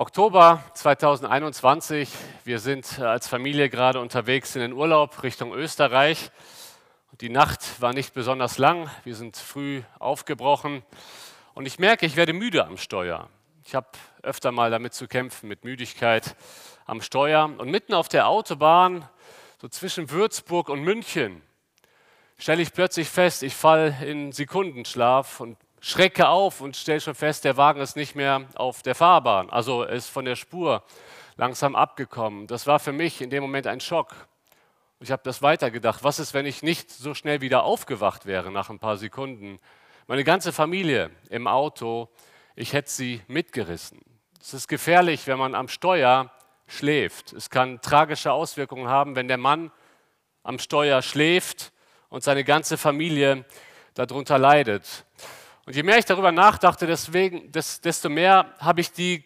Oktober 2021. Wir sind äh, als Familie gerade unterwegs in den Urlaub Richtung Österreich. Die Nacht war nicht besonders lang. Wir sind früh aufgebrochen und ich merke, ich werde müde am Steuer. Ich habe öfter mal damit zu kämpfen, mit Müdigkeit am Steuer. Und mitten auf der Autobahn, so zwischen Würzburg und München, stelle ich plötzlich fest, ich falle in Sekundenschlaf und schrecke auf und stelle schon fest, der Wagen ist nicht mehr auf der Fahrbahn, also ist von der Spur langsam abgekommen. Das war für mich in dem Moment ein Schock. Ich habe das weitergedacht. Was ist, wenn ich nicht so schnell wieder aufgewacht wäre nach ein paar Sekunden? Meine ganze Familie im Auto, ich hätte sie mitgerissen. Es ist gefährlich, wenn man am Steuer schläft. Es kann tragische Auswirkungen haben, wenn der Mann am Steuer schläft und seine ganze Familie darunter leidet. Und je mehr ich darüber nachdachte, deswegen, desto mehr habe ich die,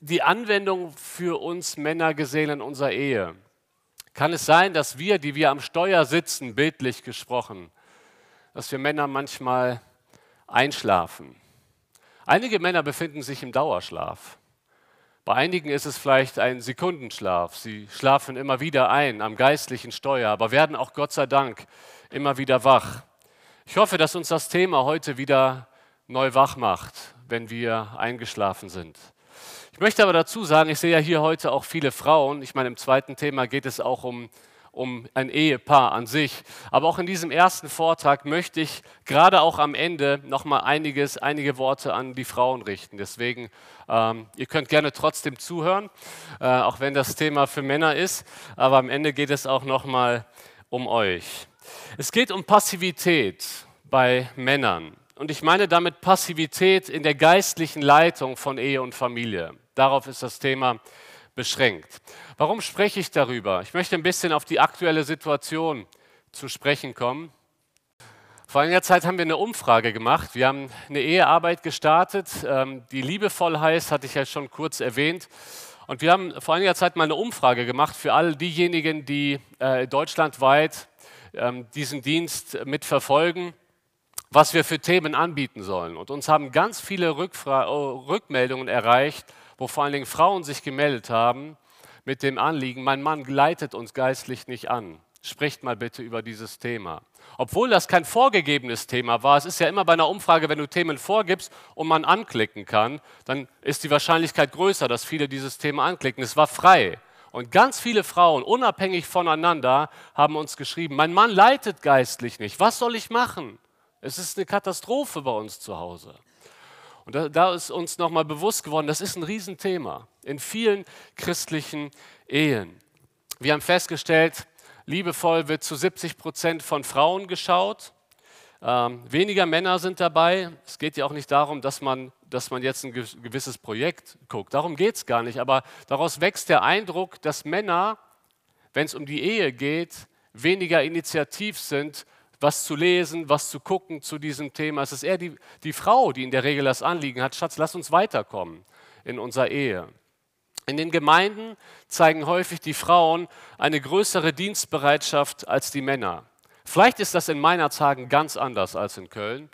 die Anwendung für uns Männer gesehen in unserer Ehe. Kann es sein, dass wir, die wir am Steuer sitzen, bildlich gesprochen, dass wir Männer manchmal einschlafen? Einige Männer befinden sich im Dauerschlaf. Bei einigen ist es vielleicht ein Sekundenschlaf. Sie schlafen immer wieder ein am geistlichen Steuer, aber werden auch Gott sei Dank immer wieder wach. Ich hoffe, dass uns das Thema heute wieder neu wach macht, wenn wir eingeschlafen sind. Ich möchte aber dazu sagen, ich sehe ja hier heute auch viele Frauen. Ich meine, im zweiten Thema geht es auch um, um ein Ehepaar an sich. Aber auch in diesem ersten Vortrag möchte ich gerade auch am Ende nochmal einiges, einige Worte an die Frauen richten. Deswegen, ähm, ihr könnt gerne trotzdem zuhören, äh, auch wenn das Thema für Männer ist. Aber am Ende geht es auch nochmal um euch. Es geht um Passivität bei Männern. Und ich meine damit Passivität in der geistlichen Leitung von Ehe und Familie. Darauf ist das Thema beschränkt. Warum spreche ich darüber? Ich möchte ein bisschen auf die aktuelle Situation zu sprechen kommen. Vor einiger Zeit haben wir eine Umfrage gemacht. Wir haben eine Ehearbeit gestartet, ähm, die liebevoll heißt, hatte ich ja schon kurz erwähnt. Und wir haben vor einiger Zeit mal eine Umfrage gemacht für all diejenigen, die äh, deutschlandweit ähm, diesen Dienst mitverfolgen was wir für Themen anbieten sollen. Und uns haben ganz viele Rückfra oh, Rückmeldungen erreicht, wo vor allen Dingen Frauen sich gemeldet haben mit dem Anliegen, mein Mann leitet uns geistlich nicht an. Spricht mal bitte über dieses Thema. Obwohl das kein vorgegebenes Thema war, es ist ja immer bei einer Umfrage, wenn du Themen vorgibst und man anklicken kann, dann ist die Wahrscheinlichkeit größer, dass viele dieses Thema anklicken. Es war frei. Und ganz viele Frauen, unabhängig voneinander, haben uns geschrieben, mein Mann leitet geistlich nicht. Was soll ich machen? Es ist eine Katastrophe bei uns zu Hause. Und da, da ist uns nochmal bewusst geworden, das ist ein Riesenthema in vielen christlichen Ehen. Wir haben festgestellt, liebevoll wird zu 70 Prozent von Frauen geschaut. Ähm, weniger Männer sind dabei. Es geht ja auch nicht darum, dass man, dass man jetzt ein gewisses Projekt guckt. Darum geht es gar nicht. Aber daraus wächst der Eindruck, dass Männer, wenn es um die Ehe geht, weniger initiativ sind was zu lesen, was zu gucken zu diesem Thema. Es ist eher die, die Frau, die in der Regel das Anliegen hat, Schatz, lass uns weiterkommen in unserer Ehe. In den Gemeinden zeigen häufig die Frauen eine größere Dienstbereitschaft als die Männer. Vielleicht ist das in meiner Tagen ganz anders als in Köln.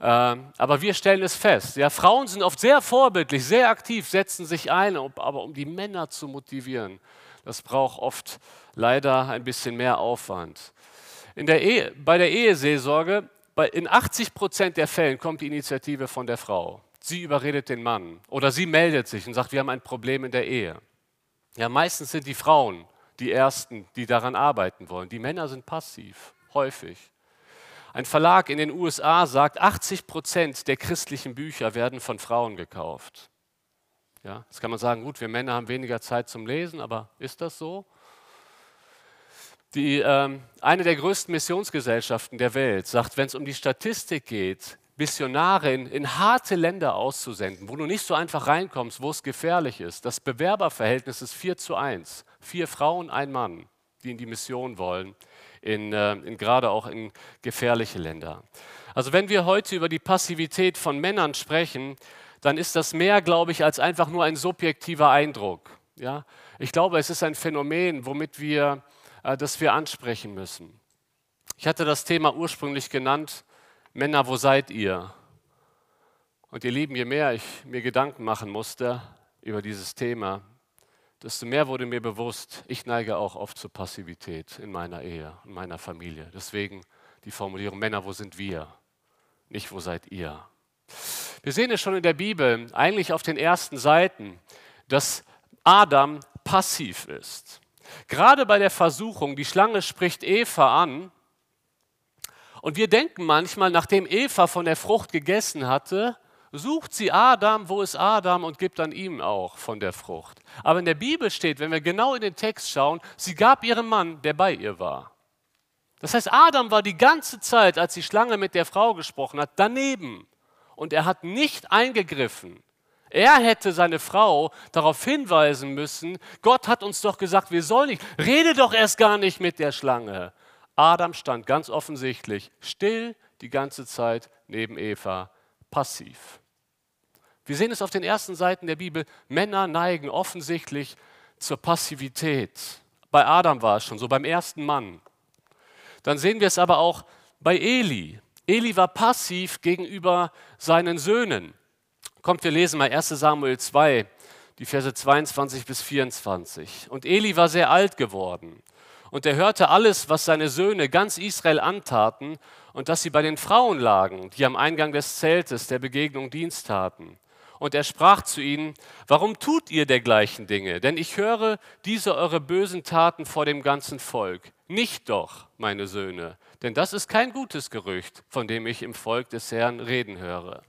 Ähm, aber wir stellen es fest. Ja, Frauen sind oft sehr vorbildlich, sehr aktiv, setzen sich ein, aber um die Männer zu motivieren, das braucht oft leider ein bisschen mehr Aufwand. In der Ehe, bei der Eheseelsorge, bei, in 80 Prozent der Fällen kommt die Initiative von der Frau. Sie überredet den Mann oder sie meldet sich und sagt, wir haben ein Problem in der Ehe. Ja, meistens sind die Frauen die Ersten, die daran arbeiten wollen. Die Männer sind passiv, häufig. Ein Verlag in den USA sagt, 80 Prozent der christlichen Bücher werden von Frauen gekauft. Ja, jetzt kann man sagen, gut, wir Männer haben weniger Zeit zum Lesen, aber ist das so? Die, ähm, eine der größten Missionsgesellschaften der Welt sagt, wenn es um die Statistik geht, Missionare in, in, harte Länder auszusenden, wo du nicht so einfach reinkommst, wo es gefährlich ist. Das Bewerberverhältnis ist 4 zu 1. Vier Frauen, ein Mann, die in die Mission wollen, in, äh, in gerade auch in gefährliche Länder. Also wenn wir heute über die Passivität von Männern sprechen, dann ist das mehr, glaube ich, als einfach nur ein subjektiver Eindruck. Ja? Ich glaube, es ist ein Phänomen, womit wir äh, das wir ansprechen müssen. Ich hatte das Thema ursprünglich genannt, Männer, wo seid ihr? Und ihr Lieben, je mehr ich mir Gedanken machen musste, über dieses Thema, desto mehr wurde mir bewusst, ich neige auch oft zur Passivität in meiner Ehe, in meiner Familie. Deswegen die Formulierung, Männer, wo sind wir? Nicht, wo seid ihr? Wir sehen es schon in der Bibel, eigentlich auf den ersten Seiten, dass Adam passiv ist. Gerade bei der Versuchung, die Schlange spricht Eva an und wir denken manchmal, nachdem Eva von der Frucht gegessen hatte, sucht sie Adam, wo ist Adam und gibt dann ihm auch von der Frucht. Aber in der Bibel steht, wenn wir genau in den Text schauen, sie gab ihrem Mann, der bei ihr war. Das heißt, Adam war die ganze Zeit, als die Schlange mit der Frau gesprochen hat, daneben. Und er hat nicht eingegriffen. Er hätte seine Frau darauf hinweisen müssen, Gott hat uns doch gesagt, wir sollen nicht, rede doch erst gar nicht mit der Schlange. Adam stand ganz offensichtlich still die ganze Zeit neben Eva, passiv. Wir sehen es auf den ersten Seiten der Bibel, Männer neigen offensichtlich zur Passivität. Bei Adam war es schon so, beim ersten Mann. Dann sehen wir es aber auch bei Eli. Eli war passiv gegenüber seinen Söhnen. Kommt, wir lesen mal 1 Samuel 2, die Verse 22 bis 24. Und Eli war sehr alt geworden. Und er hörte alles, was seine Söhne ganz Israel antaten und dass sie bei den Frauen lagen, die am Eingang des Zeltes der Begegnung Dienst taten. Und er sprach zu ihnen, warum tut ihr dergleichen Dinge? Denn ich höre diese eure bösen Taten vor dem ganzen Volk. Nicht doch, meine Söhne, denn das ist kein gutes Gerücht, von dem ich im Volk des Herrn reden höre.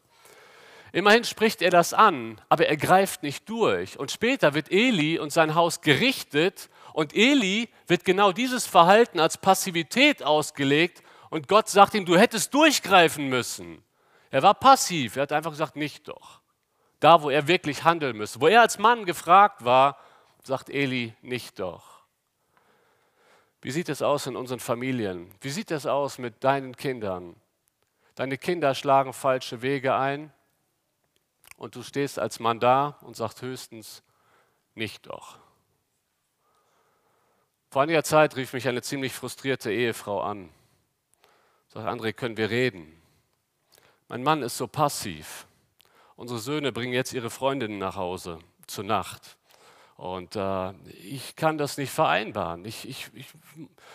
Immerhin spricht er das an, aber er greift nicht durch. Und später wird Eli und sein Haus gerichtet und Eli wird genau dieses Verhalten als Passivität ausgelegt und Gott sagt ihm, du hättest durchgreifen müssen. Er war passiv, er hat einfach gesagt, nicht doch. Da, wo er wirklich handeln müsste, wo er als Mann gefragt war, sagt Eli, nicht doch. Wie sieht es aus in unseren Familien? Wie sieht es aus mit deinen Kindern? Deine Kinder schlagen falsche Wege ein und du stehst als Mann da und sagst höchstens, nicht doch. Vor einiger Zeit rief mich eine ziemlich frustrierte Ehefrau an. Sagt, André, können wir reden? Mein Mann ist so passiv. Unsere Söhne bringen jetzt ihre Freundinnen nach Hause zur Nacht. Und äh, ich kann das nicht vereinbaren. Ich, ich, ich,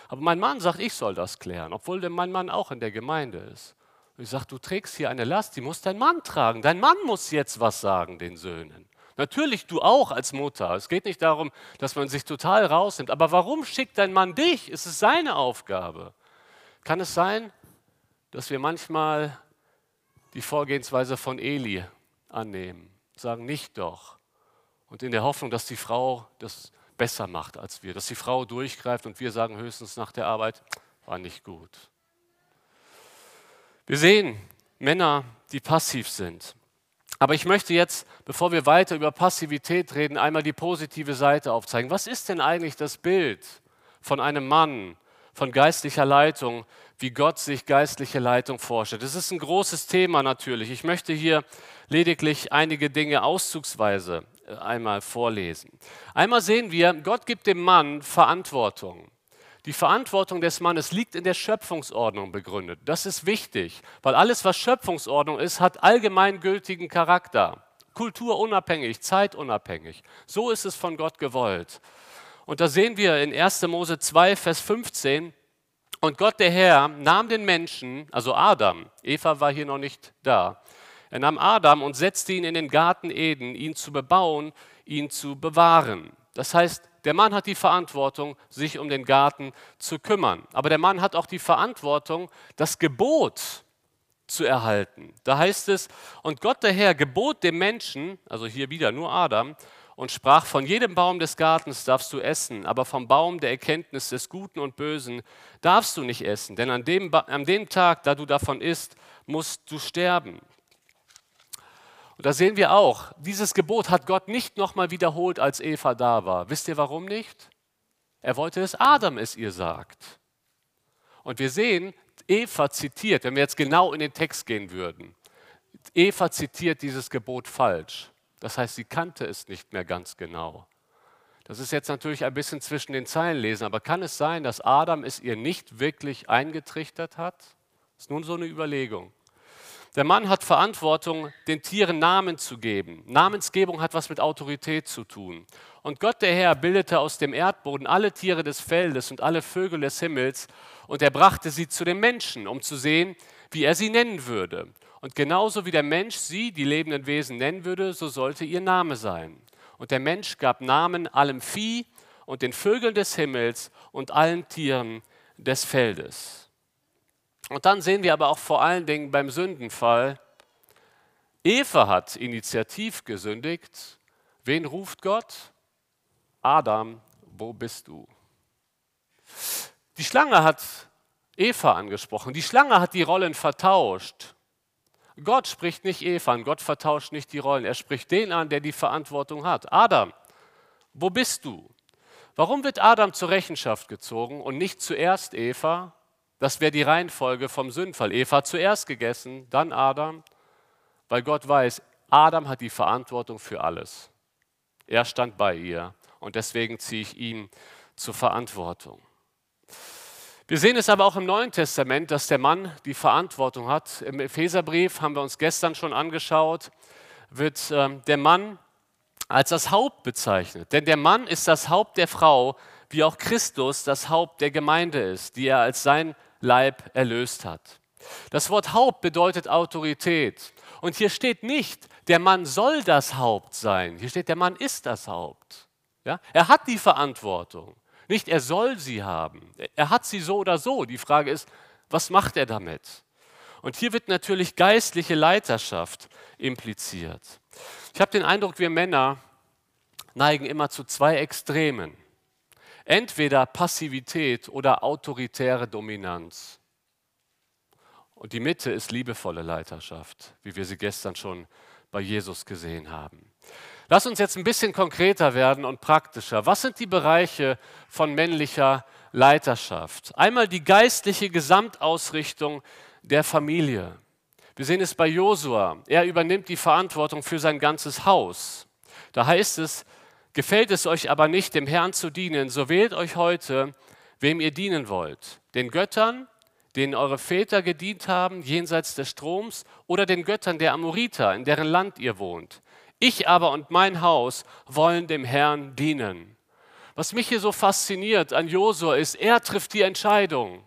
aber mein Mann sagt, ich soll das klären, obwohl mein Mann auch in der Gemeinde ist. Ich sage, du trägst hier eine Last, die muss dein Mann tragen. Dein Mann muss jetzt was sagen den Söhnen. Natürlich du auch als Mutter. Es geht nicht darum, dass man sich total rausnimmt. Aber warum schickt dein Mann dich? Es ist seine Aufgabe. Kann es sein, dass wir manchmal die Vorgehensweise von Eli annehmen? Sagen nicht doch. Und in der Hoffnung, dass die Frau das besser macht als wir. Dass die Frau durchgreift und wir sagen höchstens nach der Arbeit, war nicht gut. Wir sehen Männer, die passiv sind. Aber ich möchte jetzt, bevor wir weiter über Passivität reden, einmal die positive Seite aufzeigen. Was ist denn eigentlich das Bild von einem Mann, von geistlicher Leitung, wie Gott sich geistliche Leitung vorstellt? Das ist ein großes Thema natürlich. Ich möchte hier lediglich einige Dinge auszugsweise äh, einmal vorlesen. Einmal sehen wir, Gott gibt dem Mann Verantwortung. Die Verantwortung des Mannes liegt in der Schöpfungsordnung begründet. Das ist wichtig, weil alles, was Schöpfungsordnung ist, hat allgemeingültigen Charakter. Kulturunabhängig, zeitunabhängig. So ist es von Gott gewollt. Und da sehen wir in 1. Mose 2, Vers 15, und Gott der Herr nahm den Menschen, also Adam, Eva war hier noch nicht da, er nahm Adam und setzte ihn in den Garten Eden, ihn zu bebauen, ihn zu bewahren. Das heißt, der Mann hat die Verantwortung, sich um den Garten zu kümmern. Aber der Mann hat auch die Verantwortung, das Gebot zu erhalten. Da heißt es, und Gott der Herr gebot dem Menschen, also hier wieder nur Adam, und sprach, von jedem Baum des Gartens darfst du essen, aber vom Baum der Erkenntnis des Guten und Bösen darfst du nicht essen, denn an dem, an dem Tag, da du davon isst, musst du sterben. Und da sehen wir auch, dieses Gebot hat Gott nicht nochmal wiederholt, als Eva da war. Wisst ihr warum nicht? Er wollte, dass Adam es ihr sagt. Und wir sehen, Eva zitiert, wenn wir jetzt genau in den Text gehen würden, Eva zitiert dieses Gebot falsch. Das heißt, sie kannte es nicht mehr ganz genau. Das ist jetzt natürlich ein bisschen zwischen den Zeilen lesen, aber kann es sein, dass Adam es ihr nicht wirklich eingetrichtert hat? Das ist nun so eine Überlegung. Der Mann hat Verantwortung, den Tieren Namen zu geben. Namensgebung hat was mit Autorität zu tun. Und Gott der Herr bildete aus dem Erdboden alle Tiere des Feldes und alle Vögel des Himmels und er brachte sie zu den Menschen, um zu sehen, wie er sie nennen würde. Und genauso wie der Mensch sie, die lebenden Wesen, nennen würde, so sollte ihr Name sein. Und der Mensch gab Namen allem Vieh und den Vögeln des Himmels und allen Tieren des Feldes. Und dann sehen wir aber auch vor allen Dingen beim Sündenfall, Eva hat initiativ gesündigt. Wen ruft Gott? Adam, wo bist du? Die Schlange hat Eva angesprochen. Die Schlange hat die Rollen vertauscht. Gott spricht nicht Eva an, Gott vertauscht nicht die Rollen. Er spricht den an, der die Verantwortung hat. Adam, wo bist du? Warum wird Adam zur Rechenschaft gezogen und nicht zuerst Eva? Das wäre die Reihenfolge vom Sündfall. Eva hat zuerst gegessen, dann Adam, weil Gott weiß, Adam hat die Verantwortung für alles. Er stand bei ihr und deswegen ziehe ich ihn zur Verantwortung. Wir sehen es aber auch im Neuen Testament, dass der Mann die Verantwortung hat. Im Epheserbrief haben wir uns gestern schon angeschaut, wird äh, der Mann als das Haupt bezeichnet. Denn der Mann ist das Haupt der Frau, wie auch Christus das Haupt der Gemeinde ist, die er als sein Leib erlöst hat. Das Wort Haupt bedeutet Autorität. Und hier steht nicht, der Mann soll das Haupt sein. Hier steht, der Mann ist das Haupt. Ja? Er hat die Verantwortung. Nicht, er soll sie haben. Er hat sie so oder so. Die Frage ist, was macht er damit? Und hier wird natürlich geistliche Leiterschaft impliziert. Ich habe den Eindruck, wir Männer neigen immer zu zwei Extremen. Entweder Passivität oder autoritäre Dominanz. Und die Mitte ist liebevolle Leiterschaft, wie wir sie gestern schon bei Jesus gesehen haben. Lass uns jetzt ein bisschen konkreter werden und praktischer. Was sind die Bereiche von männlicher Leiterschaft? Einmal die geistliche Gesamtausrichtung der Familie. Wir sehen es bei Josua. Er übernimmt die Verantwortung für sein ganzes Haus. Da heißt es, gefällt es euch aber nicht, dem Herrn zu dienen, so wählt euch heute, wem ihr dienen wollt. Den Göttern, denen eure Väter gedient haben, jenseits des Stroms, oder den Göttern der Amoriter, in deren Land ihr wohnt. Ich aber und mein Haus wollen dem Herrn dienen. Was mich hier so fasziniert an Josua ist, er trifft die Entscheidung.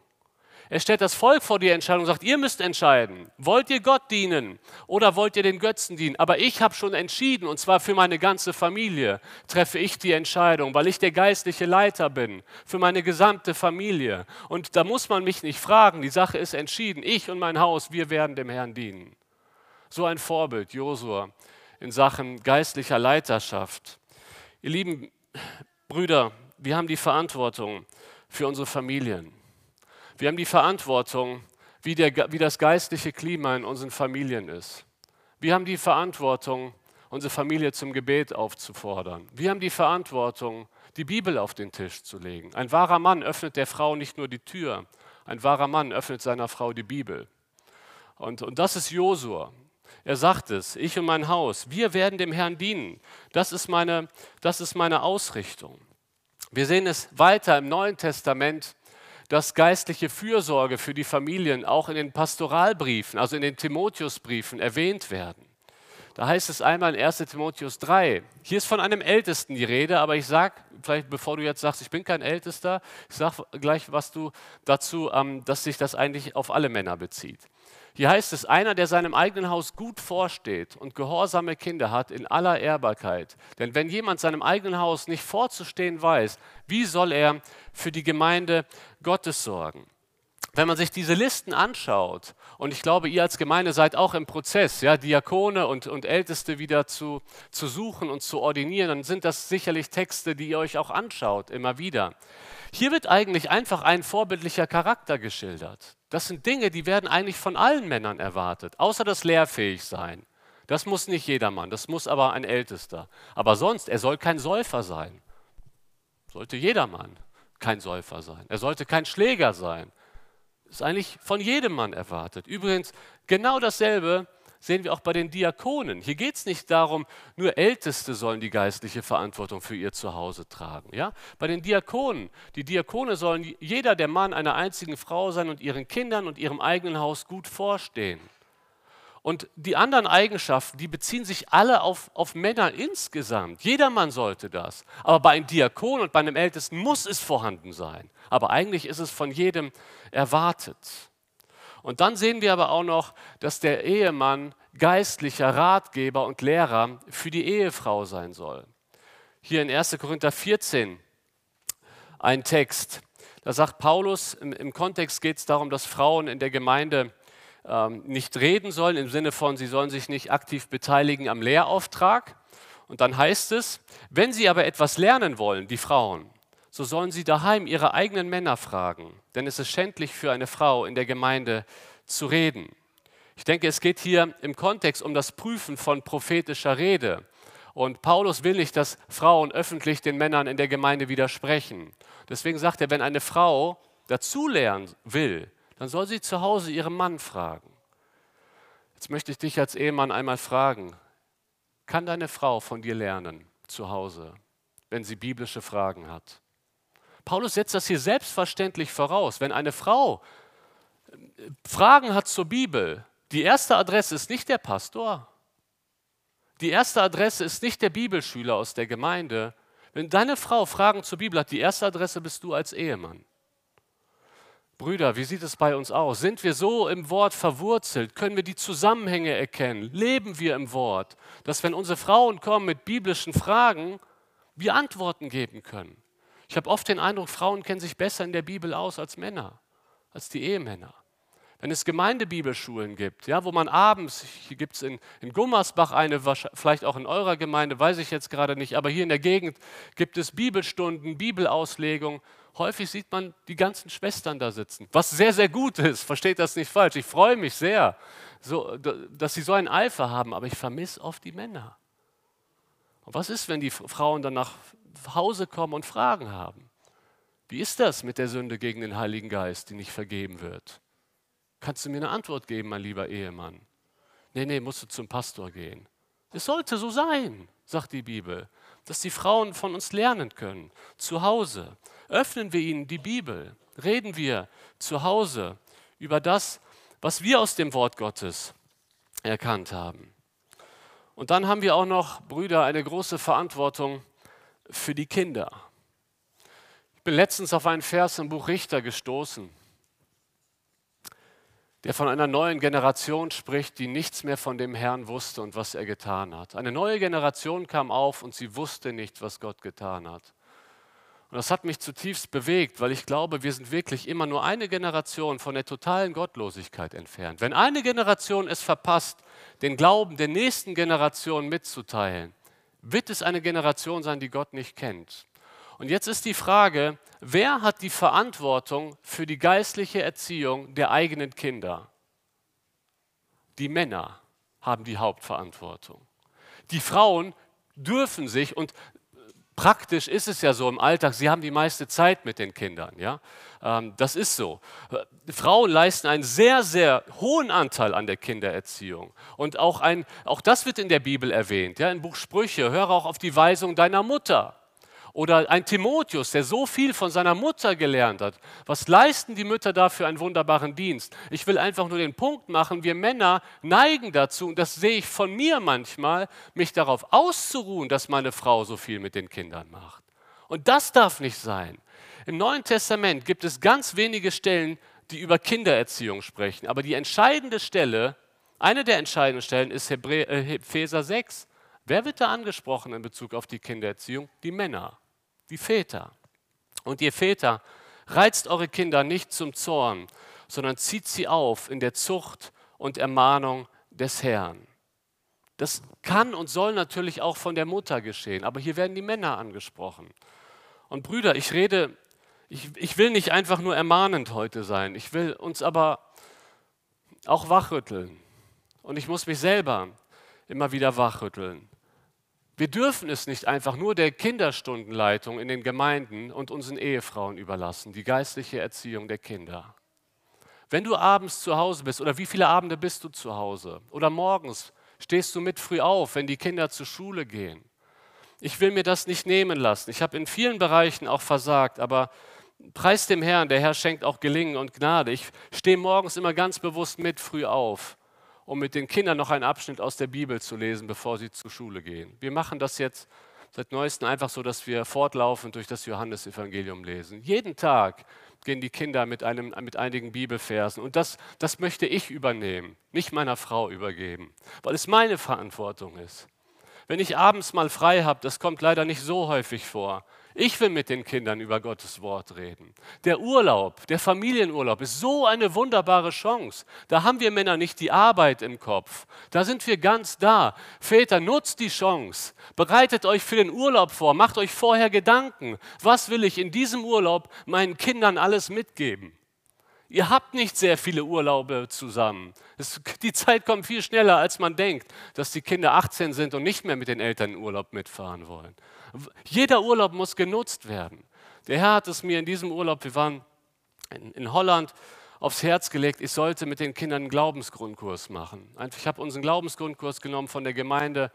Er stellt das Volk vor die Entscheidung und sagt, ihr müsst entscheiden, wollt ihr Gott dienen oder wollt ihr den Götzen dienen? Aber ich habe schon entschieden, und zwar für meine ganze Familie treffe ich die Entscheidung, weil ich der geistliche Leiter bin, für meine gesamte Familie. Und da muss man mich nicht fragen, die Sache ist entschieden. Ich und mein Haus, wir werden dem Herrn dienen. So ein Vorbild, Josua in Sachen geistlicher Leiterschaft. Ihr lieben Brüder, wir haben die Verantwortung für unsere Familien. Wir haben die Verantwortung, wie, der, wie das geistliche Klima in unseren Familien ist. Wir haben die Verantwortung, unsere Familie zum Gebet aufzufordern. Wir haben die Verantwortung, die Bibel auf den Tisch zu legen. Ein wahrer Mann öffnet der Frau nicht nur die Tür, ein wahrer Mann öffnet seiner Frau die Bibel. Und, und das ist Josua. Er sagt es, ich und mein Haus, wir werden dem Herrn dienen. Das ist meine, das ist meine Ausrichtung. Wir sehen es weiter im Neuen Testament, dass geistliche Fürsorge für die Familien auch in den Pastoralbriefen, also in den Timotheusbriefen erwähnt werden. Da heißt es einmal in 1 Timotheus 3, hier ist von einem Ältesten die Rede, aber ich sage, vielleicht bevor du jetzt sagst, ich bin kein Ältester, ich sage gleich was du dazu, ähm, dass sich das eigentlich auf alle Männer bezieht. Hier heißt es, einer, der seinem eigenen Haus gut vorsteht und gehorsame Kinder hat in aller Ehrbarkeit. Denn wenn jemand seinem eigenen Haus nicht vorzustehen weiß, wie soll er für die Gemeinde Gottes sorgen? Wenn man sich diese Listen anschaut, und ich glaube, ihr als Gemeinde seid auch im Prozess, ja, Diakone und, und Älteste wieder zu, zu suchen und zu ordinieren, dann sind das sicherlich Texte, die ihr euch auch anschaut, immer wieder. Hier wird eigentlich einfach ein vorbildlicher Charakter geschildert. Das sind Dinge, die werden eigentlich von allen Männern erwartet, außer das lehrfähig sein. Das muss nicht jedermann, das muss aber ein Ältester. Aber sonst, er soll kein Säufer sein. Sollte jedermann kein Säufer sein. Er sollte kein Schläger sein. Ist eigentlich von jedem Mann erwartet. Übrigens, genau dasselbe sehen wir auch bei den Diakonen. Hier geht es nicht darum, nur Älteste sollen die geistliche Verantwortung für ihr Zuhause tragen. Ja? Bei den Diakonen, die Diakone sollen jeder der Mann einer einzigen Frau sein und ihren Kindern und ihrem eigenen Haus gut vorstehen. Und die anderen Eigenschaften, die beziehen sich alle auf, auf Männer insgesamt. Jedermann sollte das. Aber bei einem Diakon und bei einem Ältesten muss es vorhanden sein. Aber eigentlich ist es von jedem erwartet. Und dann sehen wir aber auch noch, dass der Ehemann geistlicher Ratgeber und Lehrer für die Ehefrau sein soll. Hier in 1. Korinther 14 ein Text. Da sagt Paulus, im, im Kontext geht es darum, dass Frauen in der Gemeinde ähm, nicht reden sollen, im Sinne von, sie sollen sich nicht aktiv beteiligen am Lehrauftrag. Und dann heißt es, wenn sie aber etwas lernen wollen, die Frauen, so sollen sie daheim ihre eigenen Männer fragen, denn es ist schändlich für eine Frau in der Gemeinde zu reden. Ich denke, es geht hier im Kontext um das Prüfen von prophetischer Rede. Und Paulus will nicht, dass Frauen öffentlich den Männern in der Gemeinde widersprechen. Deswegen sagt er, wenn eine Frau dazulernen will, dann soll sie zu Hause ihren Mann fragen. Jetzt möchte ich dich als Ehemann einmal fragen, kann deine Frau von dir lernen zu Hause, wenn sie biblische Fragen hat? Paulus setzt das hier selbstverständlich voraus. Wenn eine Frau äh, Fragen hat zur Bibel, die erste Adresse ist nicht der Pastor, die erste Adresse ist nicht der Bibelschüler aus der Gemeinde. Wenn deine Frau Fragen zur Bibel hat, die erste Adresse bist du als Ehemann. Brüder, wie sieht es bei uns aus? Sind wir so im Wort verwurzelt? Können wir die Zusammenhänge erkennen? Leben wir im Wort, dass wenn unsere Frauen kommen mit biblischen Fragen, wir Antworten geben können? Ich habe oft den Eindruck, Frauen kennen sich besser in der Bibel aus als Männer, als die Ehemänner. Wenn es Gemeindebibelschulen gibt, ja, wo man abends, hier gibt es in, in Gummersbach eine, vielleicht auch in eurer Gemeinde, weiß ich jetzt gerade nicht, aber hier in der Gegend gibt es Bibelstunden, Bibelauslegung häufig sieht man die ganzen Schwestern da sitzen, was sehr, sehr gut ist, versteht das nicht falsch. Ich freue mich sehr, so, dass sie so einen Eifer haben, aber ich vermisse oft die Männer. Und was ist, wenn die Frauen dann nach Hause kommen und Fragen haben? Wie ist das mit der Sünde gegen den Heiligen Geist, die nicht vergeben wird? Kannst du mir eine Antwort geben, mein lieber Ehemann? Nee, nee, musst du zum Pastor gehen. Es sollte so sein, sagt die Bibel, dass die Frauen von uns lernen können, zu Hause. Öffnen wir ihnen die Bibel, reden wir zu Hause über das, was wir aus dem Wort Gottes erkannt haben. Und dann haben wir auch noch, Brüder, eine große Verantwortung für die Kinder. Ich bin letztens auf einen Vers im Buch Richter gestoßen der von einer neuen Generation spricht, die nichts mehr von dem Herrn wusste und was er getan hat. Eine neue Generation kam auf und sie wusste nicht, was Gott getan hat. Und das hat mich zutiefst bewegt, weil ich glaube, wir sind wirklich immer nur eine Generation von der totalen Gottlosigkeit entfernt. Wenn eine Generation es verpasst, den Glauben der nächsten Generation mitzuteilen, wird es eine Generation sein, die Gott nicht kennt. Und jetzt ist die Frage, wer hat die Verantwortung für die geistliche Erziehung der eigenen Kinder? Die Männer haben die Hauptverantwortung. Die Frauen dürfen sich, und praktisch ist es ja so im Alltag, sie haben die meiste Zeit mit den Kindern. Ja? Ähm, das ist so. Frauen leisten einen sehr, sehr hohen Anteil an der Kindererziehung. Und auch, ein, auch das wird in der Bibel erwähnt. Ja? Im Buch Sprüche, höre auch auf die Weisung deiner Mutter. Oder ein Timotheus, der so viel von seiner Mutter gelernt hat. Was leisten die Mütter da für einen wunderbaren Dienst? Ich will einfach nur den Punkt machen, wir Männer neigen dazu, und das sehe ich von mir manchmal, mich darauf auszuruhen, dass meine Frau so viel mit den Kindern macht. Und das darf nicht sein. Im Neuen Testament gibt es ganz wenige Stellen, die über Kindererziehung sprechen. Aber die entscheidende Stelle, eine der entscheidenden Stellen ist Hebrä äh, Epheser 6. Wer wird da angesprochen in Bezug auf die Kindererziehung? Die Männer die Väter. Und ihr Väter, reizt eure Kinder nicht zum Zorn, sondern zieht sie auf in der Zucht und Ermahnung des Herrn. Das kann und soll natürlich auch von der Mutter geschehen, aber hier werden die Männer angesprochen. Und Brüder, ich rede, ich, ich will nicht einfach nur ermahnend heute sein, ich will uns aber auch wachrütteln. Und ich muss mich selber immer wieder wachrütteln. Wir dürfen es nicht einfach nur der Kinderstundenleitung in den Gemeinden und unseren Ehefrauen überlassen, die geistliche Erziehung der Kinder. Wenn du abends zu Hause bist oder wie viele Abende bist du zu Hause oder morgens stehst du mit früh auf, wenn die Kinder zur Schule gehen. Ich will mir das nicht nehmen lassen. Ich habe in vielen Bereichen auch versagt, aber preis dem Herrn, der Herr schenkt auch Gelingen und Gnade. Ich stehe morgens immer ganz bewusst mit früh auf um mit den Kindern noch einen Abschnitt aus der Bibel zu lesen, bevor sie zur Schule gehen. Wir machen das jetzt seit neuestem einfach so, dass wir fortlaufend durch das Johannesevangelium lesen. Jeden Tag gehen die Kinder mit, einem, mit einigen Bibelversen. Und das, das möchte ich übernehmen, nicht meiner Frau übergeben, weil es meine Verantwortung ist. Wenn ich abends mal frei habe, das kommt leider nicht so häufig vor, ich will mit den Kindern über Gottes Wort reden. Der Urlaub, der Familienurlaub ist so eine wunderbare Chance. Da haben wir Männer nicht die Arbeit im Kopf. Da sind wir ganz da. Väter, nutzt die Chance. Bereitet euch für den Urlaub vor. Macht euch vorher Gedanken. Was will ich in diesem Urlaub meinen Kindern alles mitgeben? Ihr habt nicht sehr viele Urlaube zusammen. Es, die Zeit kommt viel schneller, als man denkt, dass die Kinder 18 sind und nicht mehr mit den Eltern in Urlaub mitfahren wollen. Jeder Urlaub muss genutzt werden. Der Herr hat es mir in diesem Urlaub, wir waren in, Holland, aufs Herz gelegt, ich sollte mit den Kindern einen Glaubensgrundkurs machen. Ich habe unseren Glaubensgrundkurs genommen von der Gemeinde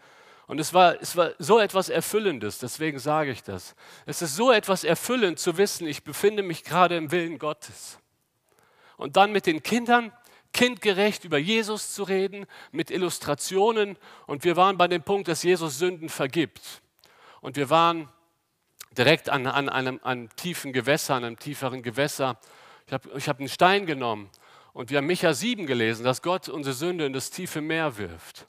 und es war, es war so etwas Erfüllendes, deswegen sage ich das. Es ist so etwas erfüllend zu wissen, ich befinde mich gerade im Willen Gottes. Und dann mit den Kindern kindgerecht über Jesus zu reden, mit Illustrationen. Und wir waren bei dem Punkt, dass Jesus Sünden vergibt. Und wir waren direkt an, an einem, einem tiefen Gewässer, an einem tieferen Gewässer. Ich habe ich hab einen Stein genommen und wir haben Micha 7 gelesen, dass Gott unsere Sünde in das tiefe Meer wirft.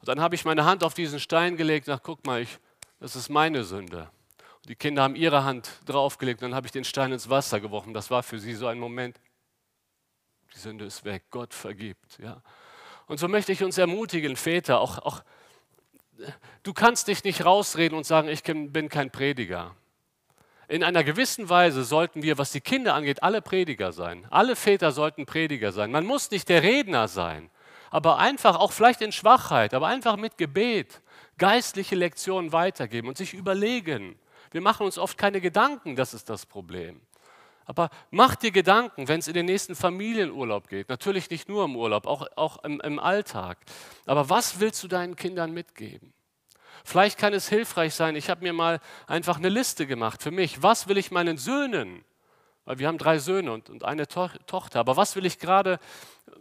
Und dann habe ich meine Hand auf diesen Stein gelegt und guck mal, ich, das ist meine Sünde. Und die Kinder haben ihre Hand draufgelegt und dann habe ich den Stein ins Wasser geworfen. Das war für sie so ein Moment, die Sünde ist weg, Gott vergibt. Ja. Und so möchte ich uns ermutigen, Väter, auch, auch du kannst dich nicht rausreden und sagen, ich bin kein Prediger. In einer gewissen Weise sollten wir, was die Kinder angeht, alle Prediger sein. Alle Väter sollten Prediger sein. Man muss nicht der Redner sein, aber einfach, auch vielleicht in Schwachheit, aber einfach mit Gebet geistliche Lektionen weitergeben und sich überlegen. Wir machen uns oft keine Gedanken, das ist das Problem. Aber mach dir Gedanken, wenn es in den nächsten Familienurlaub geht. Natürlich nicht nur im Urlaub, auch, auch im, im Alltag. Aber was willst du deinen Kindern mitgeben? Vielleicht kann es hilfreich sein, ich habe mir mal einfach eine Liste gemacht für mich. Was will ich meinen Söhnen? Weil wir haben drei Söhne und, und eine to Tochter. Aber was will ich gerade,